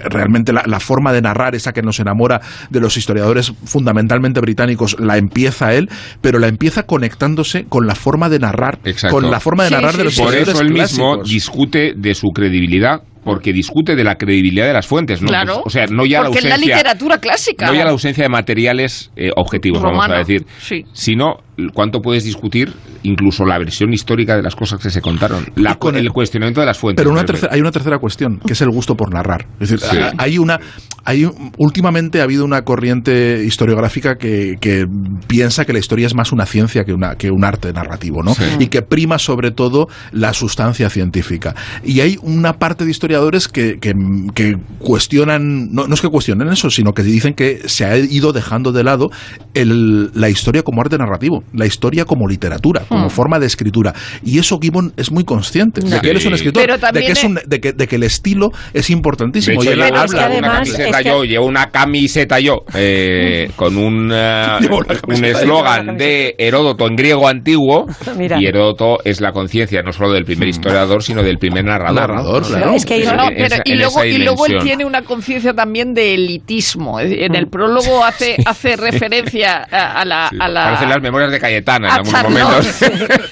C: realmente la, forma de narrar, esa que nos enamora de los historiadores fundamentalmente británicos, la empieza él, pero la empieza conectándose con la forma de narrar, con la forma de narrar de los historiadores
B: Por eso él mismo discute de su credibilidad porque discute de la credibilidad de las fuentes, ¿no?
D: Claro,
B: o sea, no ya
D: la ausencia,
B: la
D: literatura clásica.
B: No ya la ausencia de materiales eh, objetivos, vamos a decir, sino cuánto puedes discutir incluso la versión histórica de las cosas que se contaron, la, con el, cuestionamiento de las fuentes.
C: Pero una hay una tercera cuestión, que es el gusto por narrar. Es decir, hay una, hay últimamente ha habido una corriente historiográfica que, que, piensa que la historia es más una ciencia que una que un arte narrativo, ¿no? Y que prima sobre todo la sustancia científica. Y hay una parte de historia historiadores que, que, que cuestionan, no, no, es que cuestionen eso, sino que dicen que se ha ido dejando de lado el, la historia como arte narrativo, la historia como literatura, como
D: Hmm.
C: forma de escritura. Y eso Gibbon es muy consciente, de que él es un escritor,
D: Pero
C: de que, es
D: es-
C: un- de, que, de que el estilo es importantísimo.
B: De
C: y él
F: es que
C: habla
B: llevo una camiseta
F: es que-
B: yo, llevo una camiseta yo, eh, [LAUGHS] con un eh, [LAUGHS] un eslogan de Heródoto en griego antiguo.
F: Mira.
B: Y Heródoto es la conciencia no solo del primer historiador, sino del primer narrador.
C: Narrador, claro.
F: Es que hay-
D: No, pero- y, luego,
B: esa
D: y luego él tiene una conciencia también de elitismo. En el prólogo hace, [LAUGHS] hace referencia a, a la,
B: Sí,
D: a la-
B: Parecen las memorias de Cayetana en
D: a
B: algunos
D: Charlotte,
B: momentos.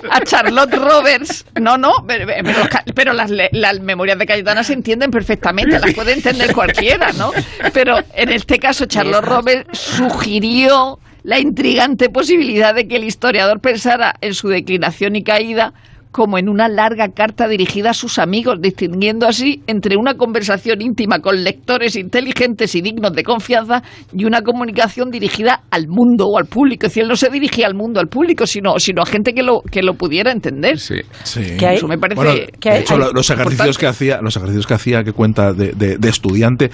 B: [LAUGHS]
D: a Charlotte Roberts. No, no, pero, pero- pero las, las memorias de Cayetana se entienden perfectamente, las puede entender cualquiera, ¿no? Pero en este caso, Charlotte Roberts sugirió la intrigante posibilidad de que el historiador pensara en su declinación y caída como en una larga carta dirigida a sus amigos, distinguiendo así entre una conversación íntima con lectores inteligentes y dignos de confianza y una comunicación dirigida al mundo o al público. Es decir, él no se dirigía al mundo, al público, sino, sino a gente que lo, que lo pudiera entender.
B: Sí.
C: Sí.
F: Que hay-
D: Eso me parece
C: Bueno,
F: que
C: de hecho,
F: hay-
C: los ejercicios que hacía, los ejercicios que hacía, que cuenta de, de- de estudiante,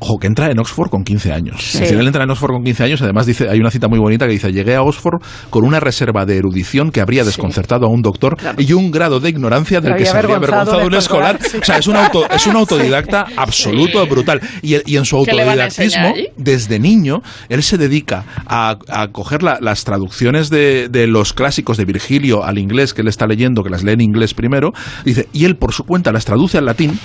C: ojo, que entra en Oxford con 15 años.
F: Sí.
C: Es decir, él entra en Oxford con 15 años, además dice, hay una cita muy bonita que dice, llegué a Oxford con una reserva de erudición que habría desconcertado a un doctor y un grado de ignorancia del que se habría
F: avergonzado
C: un escolar.
F: sí.
C: O sea, es un, auto, [LAUGHS] es un autodidacta absoluto, brutal. Y, y en su
D: ¿Qué le van a
C: autodidactismo, desde niño, él se dedica a, a coger la- las traducciones de, de los clásicos de Virgilio al inglés que él está leyendo, que las lee en inglés primero, dice, y él por su cuenta las traduce al latín.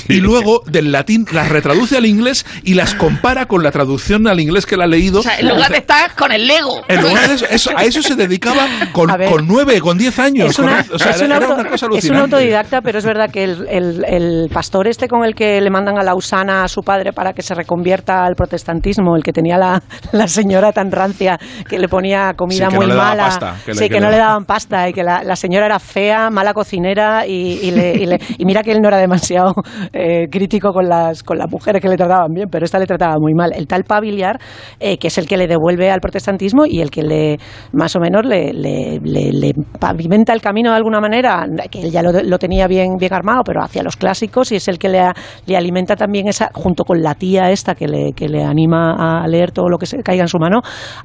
C: [LAUGHS] Y luego del latín las retraduce al inglés y las compara con la traducción al inglés que él ha leído.
D: O sea, en lugar de estar con el Lego.
C: En lugar de eso, eso- a eso se dedicaba con,
F: ver.
C: con nueve, con diez años.
F: Es, una,
C: con- o sea,
F: es un
C: era
F: auto-
C: una cosa
F: es un
C: alucinante.
F: autodidacta, pero es verdad que el, el- el pastor este con el que le mandan a Lausana a su padre para que se reconvierta al protestantismo, el que tenía la, la señora tan rancia que le ponía comida
C: Sí,
F: muy
C: no le daba
F: mala,
C: pasta, que le-
F: sí,
C: que
F: que no
C: le-
F: le daban pasta y que la, la señora era fea, mala cocinera y, y le- y le- y mira que él no era demasiado eh, crítico con las, con las mujeres que le trataban bien, pero esta le trataba muy mal. El tal Pavillar, eh, que es el que le devuelve al protestantismo y el que le más o menos le, le- le- le pavimenta el camino de alguna manera, que él ya lo, lo tenía bien, bien armado, pero hacia los clásicos y es el que le, le alimenta también esa, junto con la tía esta que le, que le anima a leer todo lo que se caiga en su mano,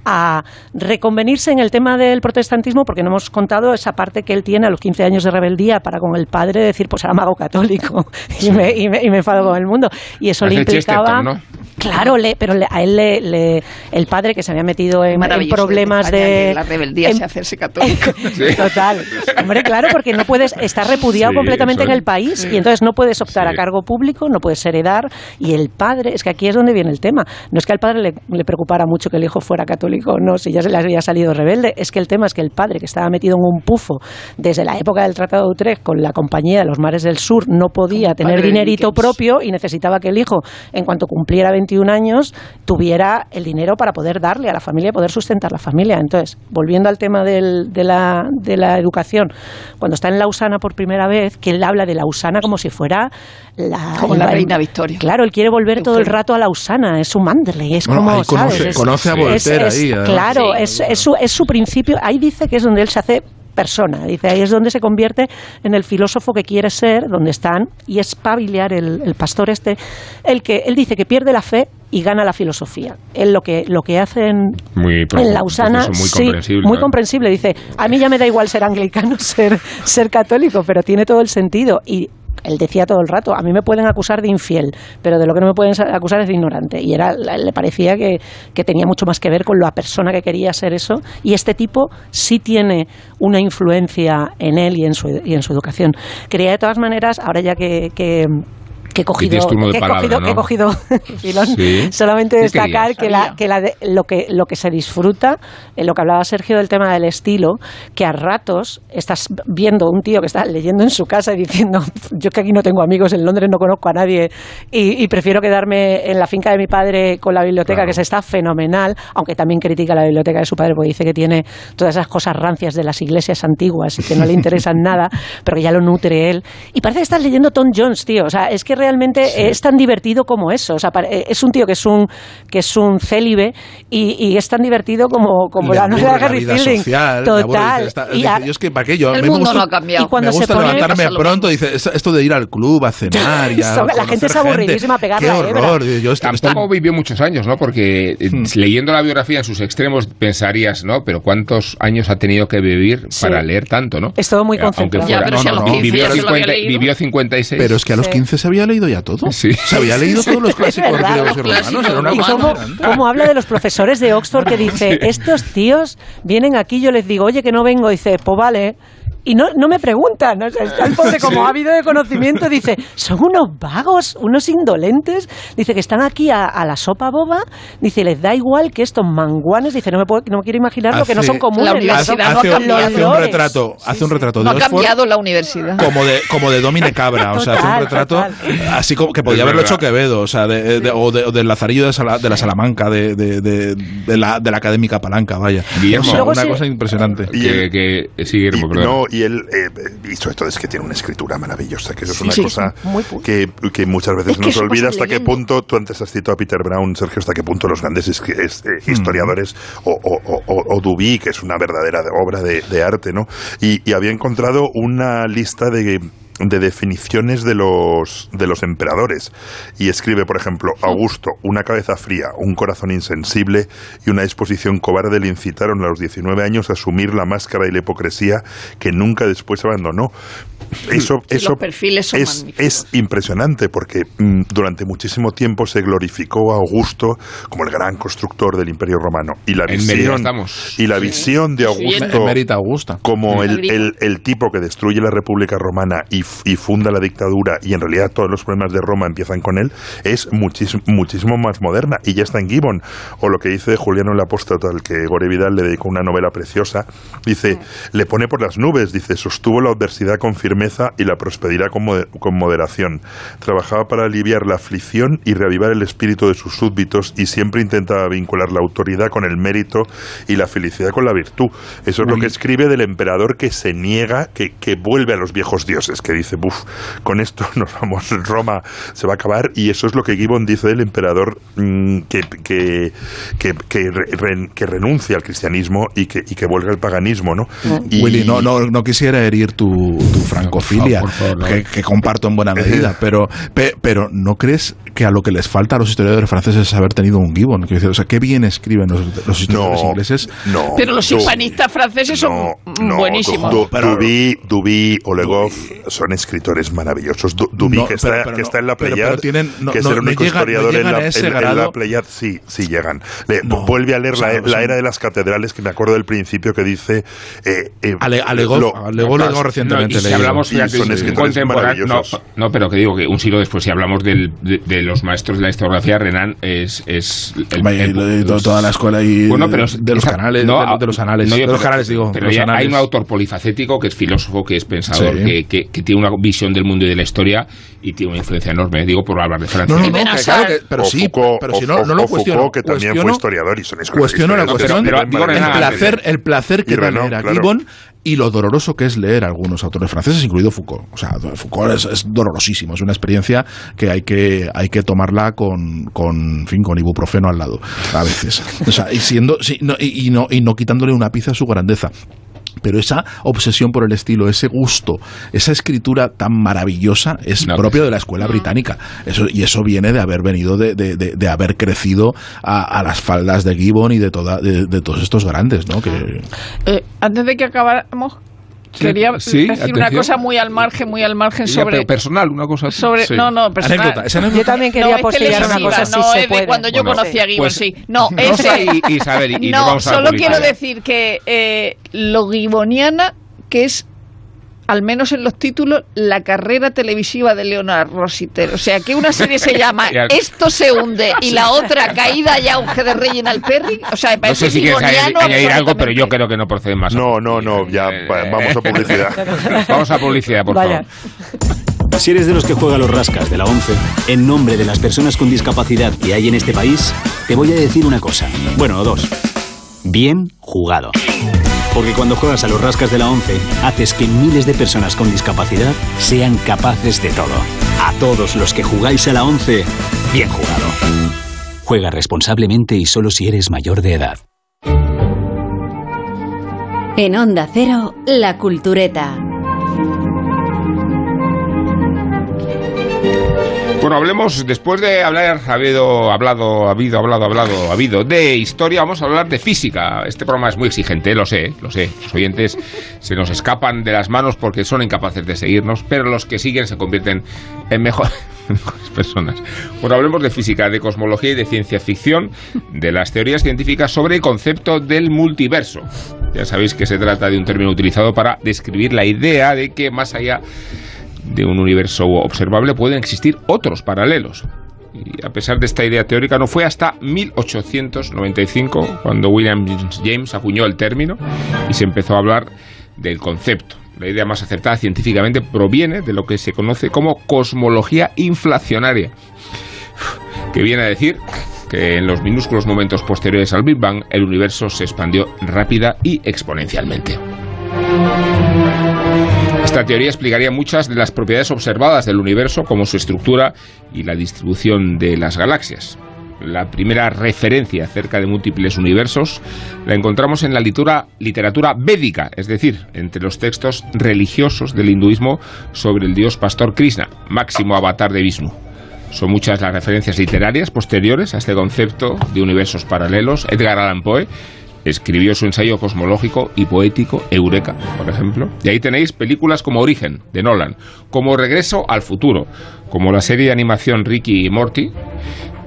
F: a reconvenirse en el tema del protestantismo, porque no hemos contado esa parte que él tiene a los 15 años de rebeldía para con el padre decir, pues ahora [LAUGHS] me hago católico y, me, y, me, y me enfado con el mundo. Y eso le implicaba...
B: ¿no?
F: Claro, le, pero le- a él le, le- el padre que se había metido en, problemas de...
D: La rebeldía
F: en-
D: se hacerse católico. [LAUGHS]
F: Total. Hombre, claro, porque no puedes estar repudiado
B: Sí,
F: completamente
B: eso
F: en el país y entonces no puedes optar
B: Sí.
F: a cargo público, no puedes heredar y el padre, es que aquí es donde viene el tema. No es que al padre le, le preocupara mucho que el hijo fuera católico, no, si ya se le había salido rebelde, es que el tema es que el padre que estaba metido en un pufo desde la época del Tratado de Utrecht con la compañía de los mares del sur no podía
D: Como
F: tener dinerito propio y necesitaba que el hijo, en cuanto cumpliera 21 años, tuviera el dinero para poder darle a la familia y poder sustentar la familia. Entonces, volviendo al tema del- de, la, de la educación, cuando está en Lausana por primera vez, que él habla de Lausana como si fuera la,
D: Como la reina Victoria.
F: Claro, él quiere volver todo el rato a Lausana, es su Manderley, es
C: Bueno,
F: como,
C: ahí conoce-
F: ¿sabes? Es-
C: conoce a Voltaire
F: es-
C: ahí.
F: Claro,
D: Sí.
F: es, es su, es su principio, ahí dice que es donde él se hace persona, dice ahí es donde se convierte en el filósofo que quiere ser, donde están, y es Paviliar, el, el pastor este, el que él dice que pierde la fe y gana la filosofía. Él lo que, lo que hace en,
B: Muy pro-
F: en Lausana,
B: muy
F: sí,
B: comprensible.
F: muy
B: ¿no?
F: comprensible. Dice, a mí ya me da igual ser anglicano, [LAUGHS] ser, ser católico, pero tiene todo el sentido. Y él decía todo el rato, a mí me pueden acusar de infiel, pero de lo que no me pueden sa- acusar es de ignorante. Y era, le parecía que, que tenía mucho más que ver con la persona que quería ser eso. Y este tipo sí tiene una influencia en él y en su, y en su educación. Quería de todas maneras, ahora ya que... que que he cogido, que he
B: palabra,
F: cogido,
B: ¿no?
F: que he cogido [LAUGHS] filón,
B: Sí.
F: solamente
B: ¿Qué
F: destacar que, la, que, la de- lo que lo que se disfruta, en lo que hablaba Sergio del tema del estilo, que a ratos estás viendo un tío que está leyendo en su casa y diciendo, yo que aquí no tengo amigos, en Londres no conozco a nadie y, y prefiero quedarme en la finca de mi padre con la biblioteca,
B: Claro.
F: que se está fenomenal, aunque también critica la biblioteca de su padre porque dice que tiene todas esas cosas rancias de las iglesias antiguas y que no le [LAUGHS] interesan nada, pero que ya lo nutre él. Y parece que estás leyendo Tom Jones, tío. O sea, es que realmente es tan divertido como eso. O sea, eh, es un tío que es un que es un célibe y, es tan divertido como, como la novela de Harry Fielding. Total.
C: y yo es que para qué yo
D: el mundo no ha cambiado.
C: Y cuando me gusta levantarme pronto, dice esto de ir al club a cenar y [LAUGHS]
F: La gente es aburridísima a pegar
C: Qué horror. Yo
B: Tampoco vivió muchos años, ¿no? Porque eh, hmm. leyendo la biografía en sus extremos pensarías, ¿no? Pero ¿cuántos años ha tenido que vivir para leer tanto, no?
F: Es todo muy concentrado.
B: vivió, 56.
C: Pero es que a los 15 se había leído ya todo.
B: Sí.
C: Se había leído todos los clásicos griegos y romanos. Era una
F: ¿Y cómo, cómo, habla de los profesores de Oxford que dice, estos tíos vienen aquí, yo les digo, oye, que no vengo, dice, pues vale, y no, no me preguntan. O sea, está el pobre, como ha habido de conocimiento, dice, son unos vagos, unos indolentes. Dice que están aquí a, la sopa boba. Dice, les da igual que estos manguanes. Dice, no me, puedo, no quiero imaginar lo que no son comunes.
D: La universidad
C: hace, hace, un retrato, hace un retrato de
D: No ha cambiado la universidad.
C: Como de, como de Domine Cabra. O sea, hace un retrato así como que podía haberlo hecho Quevedo. O sea, de, o, del Lazarillo de, de, la Salamanca, de, de, la, de la académica palanca, vaya. una cosa impresionante.
B: Y que, que, sí, Guillermo,
E: no, y él, eh, y sobre todo es que tiene una escritura maravillosa, que eso es una cosa que, que, muchas veces nos olvida hasta qué punto, tú antes has citado a Peter Brown, Sergio, hasta qué punto los grandes es, eh, mm. historiadores o, o, o, Duby, que es una verdadera obra de, de arte, ¿no? Y, y había encontrado una lista de de definiciones de los, de los emperadores. Y escribe, por ejemplo, Augusto, una cabeza fría, un corazón insensible y una disposición cobarde le incitaron a los 19 años a asumir la máscara y la hipocresía que nunca después abandonó. Eso, eso es, es, impresionante porque mm, durante muchísimo tiempo se glorificó a Augusto como el gran constructor del Imperio Romano. Y la visión, y la visión de Augusto como el, el tipo que destruye la República Romana y y funda la dictadura y en realidad todos los problemas de Roma empiezan con él, es muchísimo, muchísimo más moderna y ya está en Gibbon. O lo que dice Juliano el Apóstol, al que Gore Vidal le dedicó una novela preciosa, dice, le pone por las nubes, dice, sostuvo la adversidad con firmeza y la prosperidad con, con moderación. Trabajaba para aliviar la aflicción y reavivar el espíritu de sus súbditos y siempre intentaba vincular la autoridad con el mérito y la felicidad con la virtud. Eso es lo que escribe del emperador que se niega, que, que vuelve a los viejos dioses, que dice, buf, con esto [LAUGHS] nos vamos, Roma se va a acabar, y eso es lo que Gibbon dice del emperador mm, que, que, que, que, renuncia al cristianismo y que, y que vuelve al paganismo, ¿no?
C: Mm. Willy, no, no, no quisiera herir tu, tu francofilia, que, comparto en buena medida, [LAUGHS] pero, pero ¿no crees que a lo que les falta a los historiadores franceses es haber tenido un Gibbon? O sea, qué bien escriben los, los historiadores ingleses.
E: No,
D: pero los hispanistas franceses son buenísimos.
E: Duby, Olegov son escritores maravillosos. Duby, que, está, que está en la Pleiad, que es el único historiador en, la, en, la Pleiad, sí, sí llegan. vuelve a leer la, era de las catedrales, que me acuerdo del principio que dice...
C: Eh, eh, alegó, alegó, recientemente.
B: si hablamos de no, no, pero que digo que un siglo después, si hablamos del, de, los maestros de la historiografía, Renan es... es
C: el, toda la escuela y bueno, pero de los canales, de, los anales. de los canales, digo.
B: Pero hay un autor polifacético que es filósofo, que es pensador, que, que tiene una visión del mundo y de la historia y tiene una influencia enorme, digo, por hablar de Francia.
C: No, no, no, claro que, pero sí, pero si no, no lo cuestiono.
E: que también fue historiador y son
C: Cuestiono la cuestión, pero, el, placer, el placer que da leer a Gibbon y lo doloroso que es leer a algunos autores franceses, incluido Foucault. O sea, Foucault es, dolorosísimo, es una experiencia que hay que, hay que tomarla con, con, fin, con ibuprofeno al lado, a veces. O sea, y, siendo, y, no, y no quitándole una pizza a su grandeza pero esa obsesión por el estilo, ese gusto, esa escritura tan maravillosa es propio de la escuela británica. Eso, y eso viene de haber venido, de, de, de, haber crecido a, las faldas de Gibbon y de, toda, de, todos estos grandes. ¿no? Que...
D: Eh, antes de que acabáramos, Quería decir una cosa muy al margen, muy al margen sobre.
B: personal, una cosa
D: Sobre, No, no, personal.
F: Yo también quería no, postillar una cosa.
D: No, es de cuando yo conocí a Gibbon, pues, sí. No, ese.
B: Y, Isabel, y
D: no, solo quiero decir que eh, lo gibboniana que es al menos en los títulos, la carrera televisiva de Leonard Rositer. O sea, que una serie se llama [LAUGHS] Esto se hunde y la otra Caída y auge de Reginald Perry. O sea, me parece
B: no sé si quieres añadir, algo, pero yo creo que no procede más.
E: No, no, no, ya eh, vamos a publicidad. [LAUGHS]
B: vamos a publicidad, por favor.
G: Si eres de los que juega los rascas de la 11, en nombre de las personas con discapacidad que hay en este país, te voy a decir una cosa. Bueno, dos. Bien jugado. Porque cuando juegas a los rascas de la 11, haces que miles de personas con discapacidad sean capaces de todo. A todos los que jugáis a la 11, bien jugado. Juega responsablemente y solo si eres mayor de edad.
A: En Onda Cero, La Cultureta.
B: Bueno, hablemos, después de haber habido, hablado, habido, hablado, hablado, habido de historia, vamos a hablar de física. Este programa es muy exigente, lo sé, lo sé. Los oyentes se nos escapan de las manos porque son incapaces de seguirnos, pero los que siguen se convierten en mejor- [LAUGHS] mejores personas. Bueno, hablemos de física, de cosmología y de ciencia ficción, de las teorías científicas sobre el concepto del multiverso. Ya sabéis que se trata de un término utilizado para describir la idea de que más allá de un universo observable pueden existir otros paralelos. Y a pesar de esta idea teórica, no fue hasta 1895 cuando William James acuñó el término y se empezó a hablar del concepto. La idea más acertada científicamente proviene de lo que se conoce como cosmología inflacionaria, que viene a decir que en los minúsculos momentos posteriores al Big Bang el universo se expandió rápida y exponencialmente. Esta teoría explicaría muchas de las propiedades observadas del universo, como su estructura y la distribución de las galaxias. La primera referencia acerca de múltiples universos la encontramos en la literatura védica, es decir, entre los textos religiosos del hinduismo sobre el dios pastor Krishna, máximo avatar de Vishnu. Son muchas las referencias literarias posteriores a este concepto de universos paralelos. Edgar Allan Poe escribió su ensayo cosmológico y poético Eureka, por ejemplo. Y ahí tenéis películas como Origen, de Nolan, como Regreso al futuro, como la serie de animación Ricky y Morty,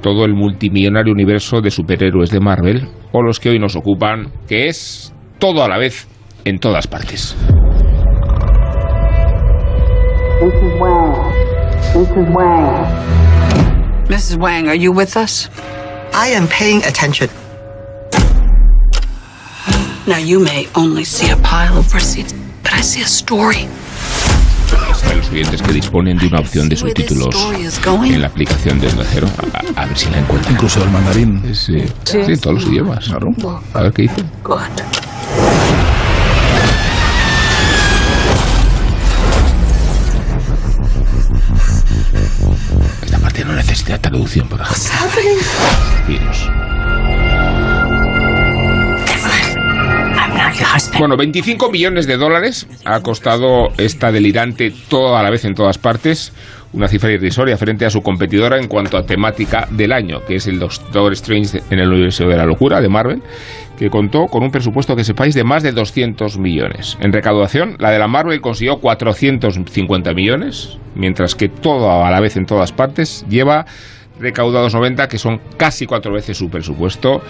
B: todo el multimillonario universo de superhéroes de Marvel, o los que hoy nos ocupan, que es todo a la vez en todas partes.
H: Mrs. Wang. Mrs. Wang.
I: Mrs. Wang, are you with us?
H: I am paying attention.
I: Now, you may only see a pile of receipts, but I see a story.
B: Para los oyentes que disponen de una opción de subtítulos en la aplicación de Onda Cero, a, a ver si la encuentran.
C: Incluso el mandarín.
B: Sí, sí, todos los idiomas.
C: Claro.
B: A ver qué dice.
I: Good.
B: Esta parte no necesita traducción, por ejemplo. Dinos.
I: I'm
B: Bueno, 25 millones de dólares ha costado esta delirante todo a la vez en todas partes, una cifra irrisoria frente a su competidora en cuanto a temática del año, que es el Doctor Strange en el universo de la locura de Marvel, que contó con un presupuesto que sepáis de más de 200 millones. En recaudación, la de la Marvel consiguió 450 millones, mientras que todo a la vez en todas partes lleva recaudados 90, que son casi cuatro veces su presupuesto.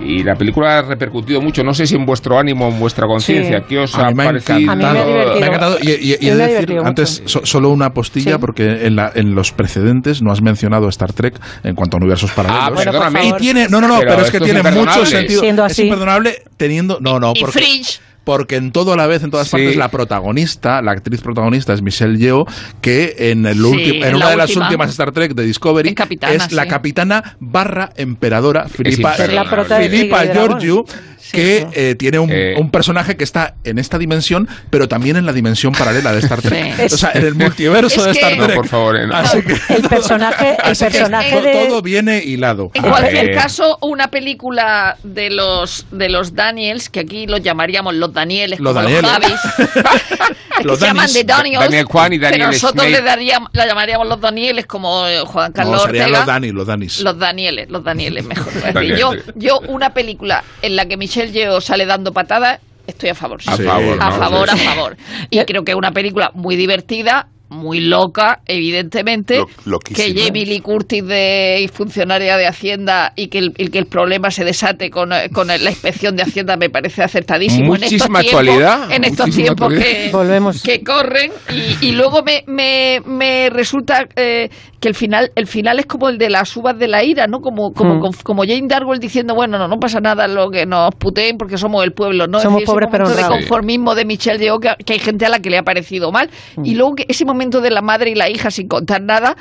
B: Y la película ha repercutido mucho, no sé si en vuestro ánimo, en vuestra conciencia,
F: Sí.
B: ¿qué os ha
C: mí me ha
B: parecido?
F: A
C: encantado.
F: mí me ha divertido.
C: Me ha encantado. Y, y- y de decir antes so- solo una postilla,
F: Sí.
C: porque en, la, en los precedentes no has mencionado Star Trek en cuanto a universos paralelos.
B: Ah,
F: por
B: perdóname.
C: y tiene, no, no, no,
B: Pero
C: pero, es que tiene mucho sentido.
F: Siendo
C: Es imperdonable teniendo. No, no,
D: Y
C: porque.
D: Fringe.
C: Porque en todo a la vez, en todas
B: Sí.
C: partes, la protagonista, la actriz protagonista es Michelle Yeoh, que en, el
D: Sí,
C: ulti- en
D: en
C: una
D: la
C: de las
D: última.
C: últimas Star Trek de Discovery
D: Es capitana,
C: es la capitana barra emperadora Filipa, Filipa. Georgiou, que eh, tiene un,
B: Eh.
C: un personaje que está en esta dimensión, pero también en la dimensión paralela de Star Trek.
D: Sí.
C: O sea, en el multiverso
D: Es
C: de Star
D: que-
B: No,
C: Trek.
B: por favor, eh, no.
C: Así que,
F: El personaje, el
C: que
F: personaje de...
C: todo viene hilado.
D: En cualquier
B: ver.
D: caso, una película de los de los Daniels, que aquí los llamaríamos los Danieles,
C: Los
D: como
C: Danieles. [LAUGHS]
D: los Javis, que se llaman de Daniels,
B: Daniel Kwan y Daniel
D: pero nosotros
B: Snape.
D: le daríamos, la llamaríamos los Danieles, como eh, Juan Carlos
C: No,
D: Ortega.
C: los Danis, los Danis.
D: Los Danieles, los Danieles, mejor. [LAUGHS]
B: Daniel.
D: yo, yo una película en la que Michelle Yeoh sale dando patadas, estoy a favor. sí.
B: A
C: Sí.
B: favor,
D: a
B: ¿no?
D: favor,
B: Sí.
D: a favor. Y creo que es una película muy divertida, muy loca, evidentemente.
E: Lo-
D: que Jamie Lee Curtis de funcionaria de Hacienda y que el, y que el problema se desate con, eh, con la inspección de Hacienda me parece acertadísimo. en estos
B: Muchísima
D: tiempos,
B: actualidad,
D: En estos
B: muchísima
D: tiempos que,
F: Volvemos.
D: que corren y, y luego me, me, me resulta eh, que el final el final es como el de las uvas de la ira, ¿no? Como como,
F: Mm.
D: como, como Jane Darwell diciendo, bueno, no, no pasa nada lo que nos puteen porque somos el pueblo, ¿no? Es
F: Somos
D: decir, ese
F: pobres pero
D: de conformismo de Michelle Yeoh que, que hay gente a la que le ha parecido mal
F: Mm.
D: y luego que ese momento de la madre y la hija sin contar nada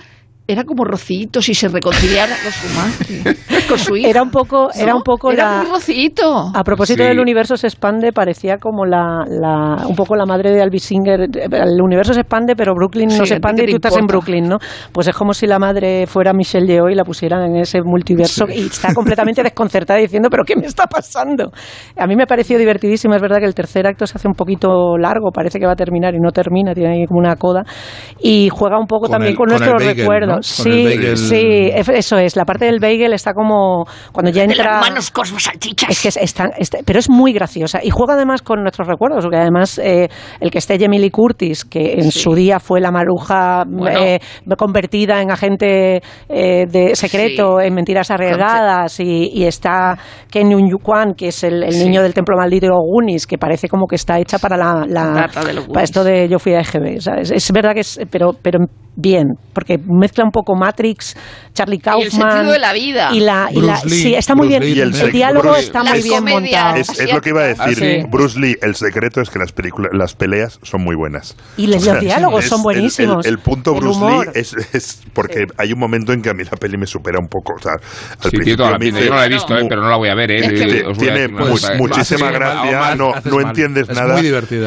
D: era como Rocito si se reconciliara con su madre, con su hija.
F: Era un poco, era un poco
D: Era
F: la.
D: muy Rocito.
F: A propósito
B: Sí.
F: del universo se expande, parecía como la, la- un poco la madre de Albi Singer. El universo se expande, pero Brooklyn
D: Sí,
F: no
D: ¿a
F: se expande y tú estás en? Brooklyn, ¿no? Pues es como si la madre fuera Michelle Yeoh y la pusieran en ese multiverso y está completamente [LAUGHS] desconcertada diciendo, ¿pero qué me está pasando? A mí me pareció divertidísimo. Es verdad que el tercer acto se hace un poquito largo, parece que va a terminar y no termina, tiene ahí como una coda. Y juega un poco
C: Con
F: también
C: el-
F: con, nuestros recuerdos.
C: ¿no? Con el
F: Sí,
C: bagel.
F: sí, eso es. La parte del bagel está como cuando ya
D: En
F: entra.
D: las manos cosmos salchichas.
F: Es que es, es tan- es- pero es muy graciosa y juega además con nuestros recuerdos, porque además eh, el que esté Lee Curtis, que en
D: Sí.
F: su día fue la maruja
D: Bueno.
F: eh, convertida en agente eh, de secreto
D: Sí.
F: en mentiras arriesgadas y, y está Ken Yun Kwan, que es el, el
D: Sí.
F: niño del templo maldito de los Goonies, que parece como que está hecha para la, la-
D: de
F: para esto de yo fui a EGB, ¿sabes? Es verdad que es, pero, pero bien, porque mezcla un poco Matrix, Charlie
D: Y el
F: Kaufman
D: sentido de la vida.
F: y la, y la-
C: Bruce Lee,
F: sí, está muy
C: Bruce
F: bien.
C: Lee
E: el
F: diálogo
E: Bruce-
F: está muy bien montado.
E: Es, es lo que iba a decir
C: Ah, sí.
E: Bruce Lee. El secreto es que las películas, las peleas son muy buenas.
F: Y los
E: O sea,
F: diálogos
E: es
F: son buenísimos.
E: El, el punto
F: El
E: Bruce
F: humor.
E: Lee es, es porque hay un momento en que a mí la peli me supera un poco. O sea, al
B: Sí,
E: principio
B: la
E: dice,
B: Yo no la he visto, eh, pero no la voy a ver. Eh.
D: Es que
B: Eh,
E: tiene-
B: voy decir
E: mu- muchísima gracia,
C: mal,
E: no, no entiendes
C: Es
E: nada,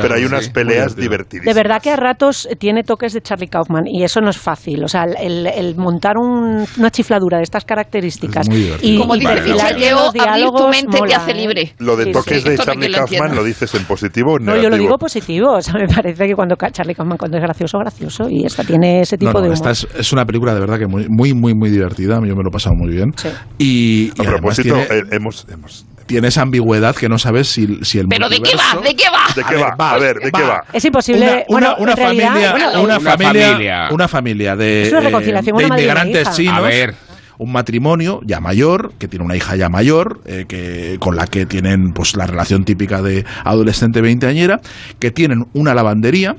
E: pero hay unas peleas
C: divertida.
E: divertidísimas.
F: De verdad que a ratos tiene toques de Charlie Kaufman y eso no es fácil. O sea, el, el montar un- una chifladura de estas características y,
D: Como
F: y
D: dice
B: Vale,
F: bien los
D: abrir tu
F: diálogos
D: mente te
F: mola,
D: hace
F: ¿eh?
D: libre.
E: Lo de
F: Sí,
E: toques
F: sí.
E: de
D: Esto
E: Charlie
D: lo
E: Kaufman
D: entienda.
E: lo dices en positivo o en
F: No, yo lo digo positivo. O sea, me parece que cuando Charlie Kaufman cuando es gracioso, gracioso y esta tiene ese tipo
C: No, no,
F: de
C: esta
F: humor.
C: es, es una película de verdad que muy, muy, muy, muy divertida. Yo me lo he pasado muy bien.
F: Sí.
C: Y, y
E: A
C: además
E: propósito,
C: tiene,
E: eh, hemos, hemos-
C: tiene esa ambigüedad que no sabes si, si el
D: ¿Pero de qué va? ¿De qué va?
E: ¿De qué va?
C: va,
E: A ver, ¿de qué
C: va.
F: Es imposible.
C: Una, una,
F: bueno,
C: una
F: en realidad,
C: familia,
F: bueno,
C: una,
B: una
C: familia,
B: familia.
C: una familia de,
F: Es una reconciliación,
C: de inmigrantes chinos.
B: A ver.
C: Un matrimonio ya mayor, que tiene una hija ya mayor, eh, que, con la que tienen pues la relación típica de adolescente veinteañera, que tienen una lavandería,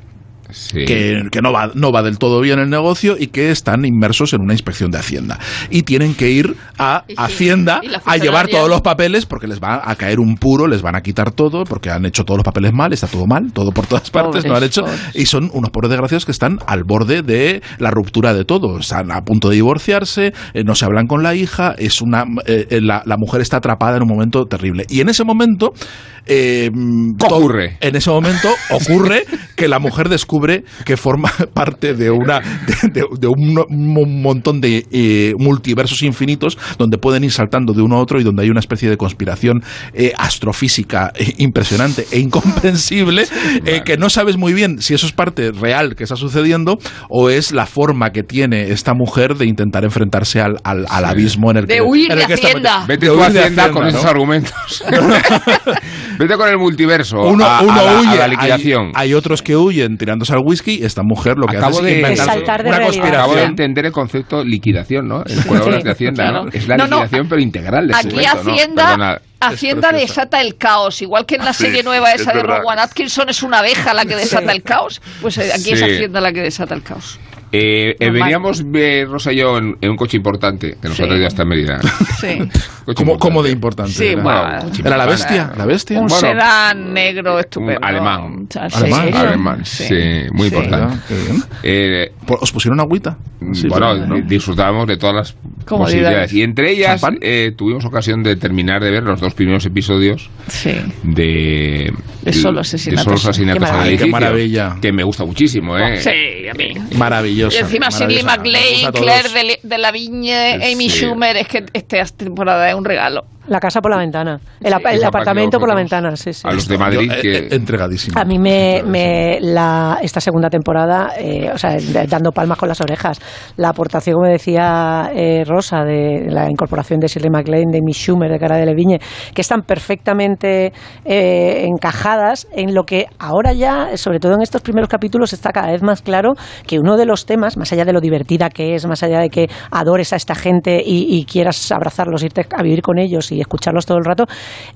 B: Sí.
C: que, que no, va, no va del todo bien el negocio y que están inmersos en una inspección de Hacienda. Y tienen que ir a
D: sí,
C: Hacienda a llevar todos los papeles porque les va a caer un puro, les van a quitar todo porque han hecho todos los papeles mal, está todo mal, todo por todas partes,
D: Pobres,
C: no han hecho.
D: pobres.
C: Y son unos pobres desgraciados que están al borde de la ruptura de todo. Están a punto de divorciarse, eh, no se hablan con la hija, es una eh, eh, la, la mujer está atrapada en un momento terrible. Y en ese momento. Eh,
B: ¿Qué
C: to-
B: ocurre?
C: En ese momento ocurre que la mujer descubre que forma [LAUGHS] parte de una de, de- de un, un montón de eh, multiversos infinitos donde pueden ir saltando de uno a otro y donde hay una especie de conspiración eh, astrofísica eh, impresionante e incomprensible [LAUGHS] eh, que no sabes muy bien si eso es parte real que está sucediendo o es la forma que tiene esta mujer de intentar enfrentarse al, al- al abismo en el
D: De
C: que
D: huir
C: en el
D: de
C: está
D: Hacienda.
B: Vete
C: De
B: tú a
C: huir de
B: Hacienda con
C: ¿no?
B: esos argumentos. [LAUGHS] Vete con el multiverso.
C: Uno,
B: a, a la, a
C: huye,
B: la
C: hay-
B: liquidación.
C: Hay, otros que huyen tirándose al whisky. Esta mujer lo que
B: Acabo
C: hace
B: de-
C: es
F: saltar de
C: una
F: realidad.
B: Acabo de
C: conspiración.
B: entender el concepto liquidación, ¿no? En jugadores de Hacienda. Es la
D: No, no,
B: liquidación, pero integral de
D: Aquí. Hacienda. Hacienda desata el caos, igual que en la
E: Sí,
D: serie nueva
E: es
D: esa de. Rowan Atkinson es una abeja la que desata el caos, pues eh, aquí es. Hacienda la que desata el caos.
B: Eh, eh, veníamos, eh, Rosa y yo, en, en un coche importante que nos
D: Sí.
B: ha traído hasta Mérida. [LAUGHS]
D: Sí.
C: ¿Cómo, de importante?
D: Sí,
C: era?
D: bueno,
C: ¿Era la bestia? ¿La bestia?
D: Un
B: Bueno,
D: sedán negro estupendo.
B: un alemán.
D: Sea, sí.
C: Alemán.
B: Alemán, sí, muy
D: Sí.
B: importante.
C: Bien.
B: Eh,
C: ¿Os pusieron agüita? Sí,
B: bueno,
C: ¿no?
B: di- disfrutábamos de todas las. Posibilidades. Y entre ellas eh, tuvimos ocasión de terminar de ver los dos primeros episodios
D: Sí.
B: de,
D: De Solo
B: de
D: Asesinatos.
B: Solo Asesinatos
F: Qué
B: en el
F: maravilla.
B: edificio,
C: Qué maravilla.
B: Que me gusta muchísimo, ¿eh?
D: Sí, a mí.
C: Maravillosa.
D: Y encima
C: gusta a
D: Claire de, de la Viñe, Amy
B: Sí.
D: Schumer, es que esta temporada es un regalo.
F: La casa por la ventana. El, ap- el apartamento por la ventana, sí, sí.
B: A los de Madrid
C: Yo, eh,
B: que...
C: eh, entregadísimo.
F: A mí me, me la, esta segunda temporada, eh, o sea, dando palmas con las orejas, la aportación, como decía eh, Rosa, de la incorporación de Shirley MacLaine, de Miss Schumer, de Cara de Leviñe, que están perfectamente eh, encajadas en lo que ahora ya, sobre todo en estos primeros capítulos, está cada vez más claro que uno de los temas, más allá de lo divertida que es, más allá de que adores a esta gente y, y quieras abrazarlos, irte a vivir con ellos y escucharlos todo el rato,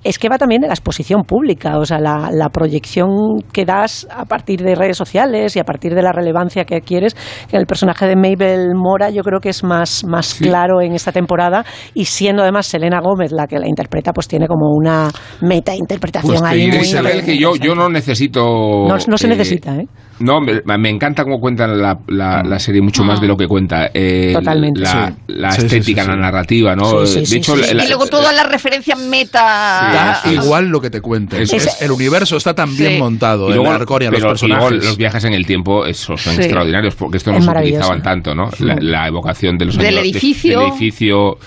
F: es que va también de la exposición pública, o sea, la, la proyección que das a partir de redes sociales y a partir de la relevancia que adquieres, que el personaje de Mabel Mora yo creo que es más, más claro en esta temporada y siendo además Selena Gómez la que la interpreta, pues tiene como una meta interpretación
B: Pues
F: ahí muy
B: Isabel, que yo, yo no necesito...
F: No, no se
B: eh,
F: necesita, ¿eh?
B: No, me, me encanta cómo cuentan la, la, la serie mucho más de lo que cuenta. eh,
F: Totalmente.
B: La,
C: Sí.
B: la
C: Sí, sí,
B: estética,
C: sí, sí.
B: la narrativa, ¿no?
F: Sí, sí,
B: de hecho,
F: sí,
B: la-
F: sí.
B: la-
D: y luego todas las referencias meta.
B: Sí,
C: Da igual lo que te cuenten.
B: Eso
C: Es-
B: es.
C: el universo está tan bien montado,
B: y
C: el
B: luego,
C: Arcoria, los
B: pero- y luego
C: personajes.
B: los viajes en el tiempo esos son
D: Sí.
B: extraordinarios porque esto no
F: Es
B: se utilizaban tanto, ¿no? La, la evocación de los
D: Del
B: años- de-
D: edificio.
B: del edificio, eh,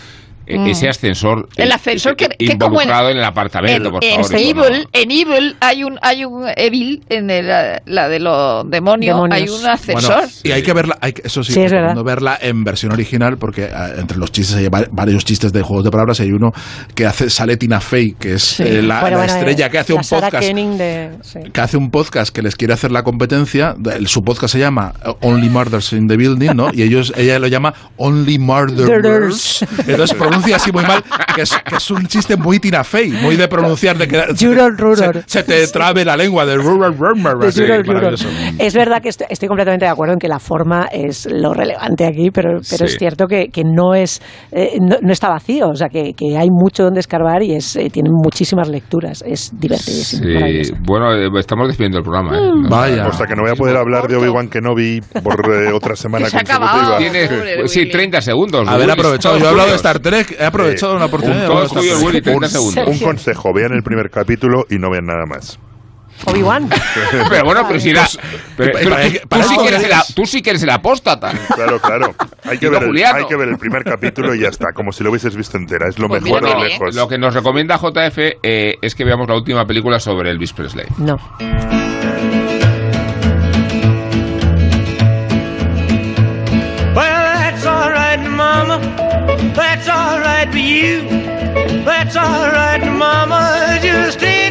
D: Mm.
B: ese ascensor
D: El
B: eh,
D: ascensor que,
B: eh,
D: que como en,
B: involucrado en, el apartamento,
D: en,
B: por
D: en
B: favor. eso no-
D: Evil, en Evil hay un hay un Evil en el, la de los demonios,
F: Demonios.
D: hay un
C: Bueno,
D: ascensor.
C: y hay que verla, hay que- eso sí,
F: Sí, es
C: verla en versión original porque ah, entre los chistes hay va- varios chistes de juegos de palabras y hay uno que hace sale Tina Fey, que es
F: Sí.
C: eh, la,
F: Bueno,
C: la
F: bueno,
C: estrella
F: eh,
C: que hace
F: la
C: un
F: Sarah
C: podcast
F: Koenig de- sí.
C: que hace un podcast que les quiere hacer la competencia. El- Su podcast se llama eh, Only Murders in the Building, ¿no? Y ellos, ella lo llama Only Murderers.
F: Murderers.
C: Entonces pronuncia así muy mal, que es, que es un chiste muy Tina Fey, muy de pronunciar, de que
F: Juror.
C: Se, se te trabe la lengua de rural, rural, maravilloso.
F: Es verdad que estoy, estoy completamente de acuerdo en que la forma es lo relevante aquí, pero, pero
B: Sí.
F: es cierto que, que no es eh, no, no está vacío, o sea que, que hay mucho donde escarbar y es eh, tiene muchísimas lecturas, es divertidísimo.
B: Sí, bueno, eh, estamos despidiendo el programa. ¿eh?
F: Mm.
C: Vaya.
E: O sea que no voy a poder hablar de Obi-Wan Kenobi por eh, otra semana [LAUGHS]
D: Que se
E: consecutiva.
B: Sí,
D: Willy.
B: 30 segundos.
C: Haber aprovechado, yo he hablado de. Star Trek, he aprovechado una oportunidad.
B: todo
C: hablar de.
B: Willy, 30
E: Un-
B: segundos.
E: Un consejo, vean el primer capítulo y no vean nada más.
F: Obi-Wan. [LAUGHS]
B: Pero bueno, pero si la, pero-
C: para-
B: pero
C: para-
B: tú, tú sí que eres el,
C: querías-
B: tú sí que eres el apóstata.
E: Claro, claro. Hay que,
B: Y
E: ver el, hay que ver el primer capítulo y ya está, como si lo hubieses visto entera. Es lo
D: Pues
E: mejor de
D: mira,
E: lejos.
B: Lo que nos recomienda JF eh, es que veamos la última película sobre Elvis Presley.
F: No.
J: Well, that's all right, Mama. That's all right for you. That's all right, Mama. Just any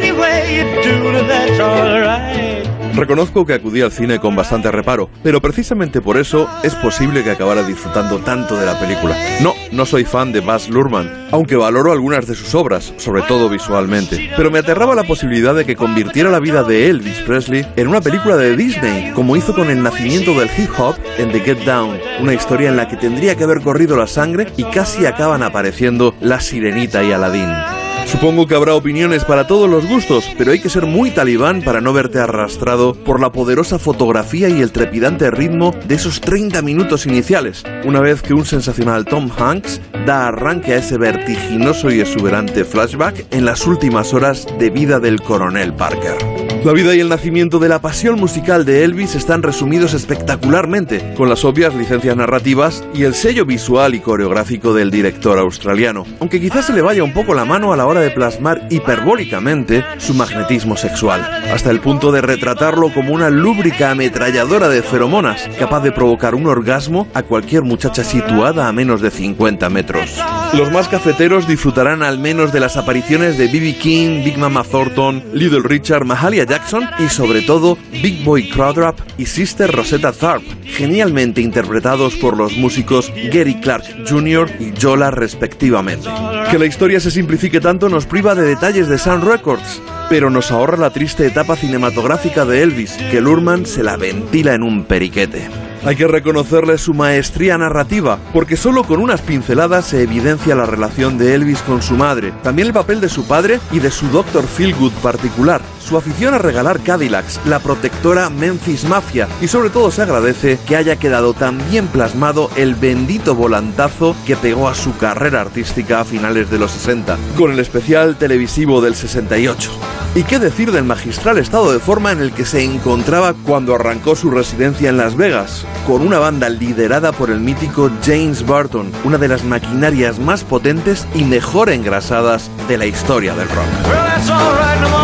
K: Reconozco que acudí al cine con bastante reparo, pero precisamente por eso es posible que acabara disfrutando tanto de la película. No, no soy fan de Baz Luhrmann, aunque valoro algunas de sus obras, sobre todo visualmente. Pero me aterraba la posibilidad de que convirtiera la vida de Elvis Presley en una película de Disney, como hizo con el nacimiento del hip hop en The Get Down, una historia en la que tendría que haber corrido la sangre y casi acaban apareciendo la sirenita y Aladdin. Supongo que habrá opiniones para todos los gustos, pero hay que ser muy talibán para no verte arrastrado por la poderosa fotografía y el trepidante ritmo de esos 30 minutos iniciales, una vez que un sensacional Tom Hanks da arranque a ese vertiginoso y exuberante flashback en las últimas horas de vida del coronel Parker. La vida y el nacimiento de la pasión musical de Elvis están resumidos espectacularmente, con las obvias licencias narrativas y el sello visual y coreográfico del director australiano, aunque quizás se le vaya un poco la mano a la hora de plasmar hiperbólicamente su magnetismo sexual, hasta el punto de retratarlo como una lúbrica ametralladora de feromonas, capaz de provocar un orgasmo a cualquier muchacha situada a menos de 50 metros. Los más cafeteros disfrutarán al menos de las apariciones de B.B. King, Big Mama Thornton, Little Richard, Mahalia Jackson y sobre todo Big Boy Crawdrop y Sister Rosetta Tharpe, genialmente interpretados por los músicos Gary Clark Jr. y Jola respectivamente. Que la historia se simplifique tanto nos priva de detalles de Sun Records, pero nos ahorra la triste etapa cinematográfica de Elvis, que Lurman se la ventila en un periquete. Hay que reconocerle su maestría narrativa, porque solo con unas pinceladas se evidencia la relación de Elvis con su madre, también el papel de su padre y de su Dr. Feelgood particular, su afición a regalar Cadillacs, la protectora Memphis Mafia, y sobre todo se agradece que haya quedado tan bien plasmado el bendito volantazo que pegó a su carrera artística a finales de los 60, con el especial televisivo del 68. ¿Y qué decir del magistral estado de forma en el que se encontraba cuando arrancó su residencia en Las Vegas? Con una banda liderada por el mítico James Burton, una de las maquinarias más potentes y mejor engrasadas de la historia del rock.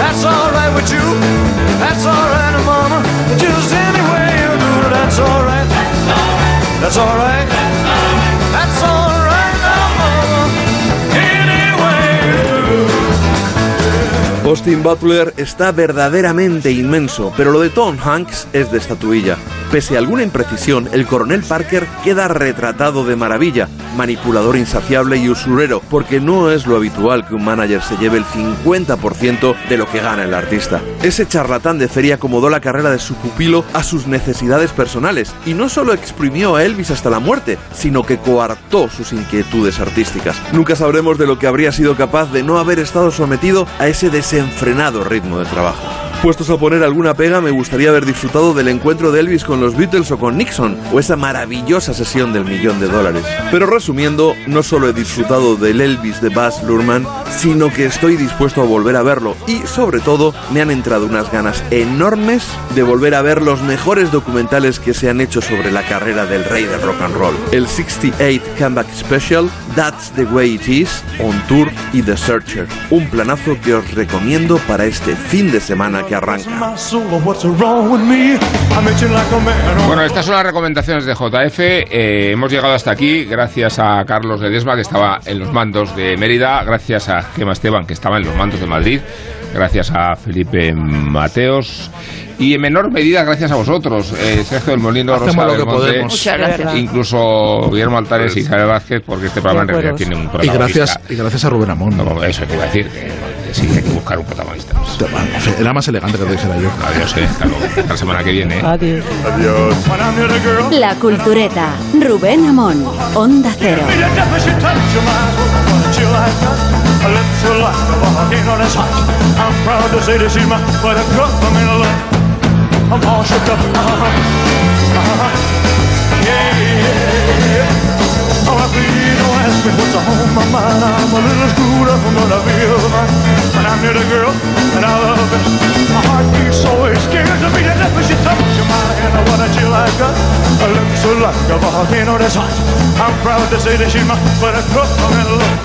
J: That's all right, now, Mama. That's all right with you. That's all right, now, Mama. Just any way you do that's all right. That's all right. That's all right, now, Mama. Any way you do it.
K: Austin Butler está verdaderamente inmenso, pero lo de Tom Hanks es de estatuilla. Pese a alguna imprecisión, el coronel Parker queda retratado de maravilla, manipulador insaciable y usurero, porque no es lo habitual que un manager se lleve el 50% de lo que gana el artista. Ese charlatán de feria acomodó la carrera de su pupilo a sus necesidades personales y no solo exprimió a Elvis hasta la muerte, sino que coartó sus inquietudes artísticas. Nunca sabremos de lo que habría sido capaz de no haber estado sometido a ese desenfrenado ritmo de trabajo. Puestos a poner alguna pega, me gustaría haber disfrutado del encuentro de Elvis con los Beatles o con Nixon, o esa maravillosa sesión del millón de dólares. Pero resumiendo, no solo he disfrutado del Elvis de Baz Luhrmann, sino que estoy dispuesto a volver a verlo y, sobre todo, me han entrado unas ganas enormes de volver a ver los mejores documentales que se han hecho sobre la carrera del rey del rock and roll. El 68 Comeback Special, That's the Way It Is, On Tour y The Searcher. Un planazo que os recomiendo para este fin de semana que arranca.
B: Bueno, estas son las recomendaciones de JF. Eh, hemos llegado hasta aquí gracias a Carlos Ledesma, que estaba en los mandos de Mérida, gracias a Gema Esteban, que estaba en los mandos de Madrid, gracias a Felipe Mateos y en menor medida gracias a vosotros, eh, Sergio del Molino,
C: Hacemos
B: Rosa
C: lo
B: del
C: que
B: Monte,
C: podemos.
D: Muchas gracias.
B: incluso Guillermo Altares y Isabel Vázquez, porque este programa en realidad tiene un
C: Y
B: protagonista.
C: gracias, y gracias a Rubén Amón.
B: No, eso te iba a decir, que, que sí, hay que buscar un protagonista.
C: Era más elegante que lo dijera yo.
B: Adiós, eh, hasta luego. Hasta la semana que viene. eh.
F: Adiós.
E: Adiós.
A: La Cultureta. Rubén Amón. Onda Cero.
J: Yeah, yeah, ask me what's on my mind, I'm a little screwed up, but I feel fine. When I'm near the girl, and I love her. My heart beats so it's scared to beat it up when she touches my hand. What a chill I got. I look so like a volcano that's hot. I'm proud to say that she's my buttercup. I'm in love.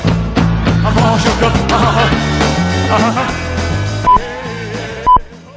J: I'm all shook up. Uh-huh. Uh-huh.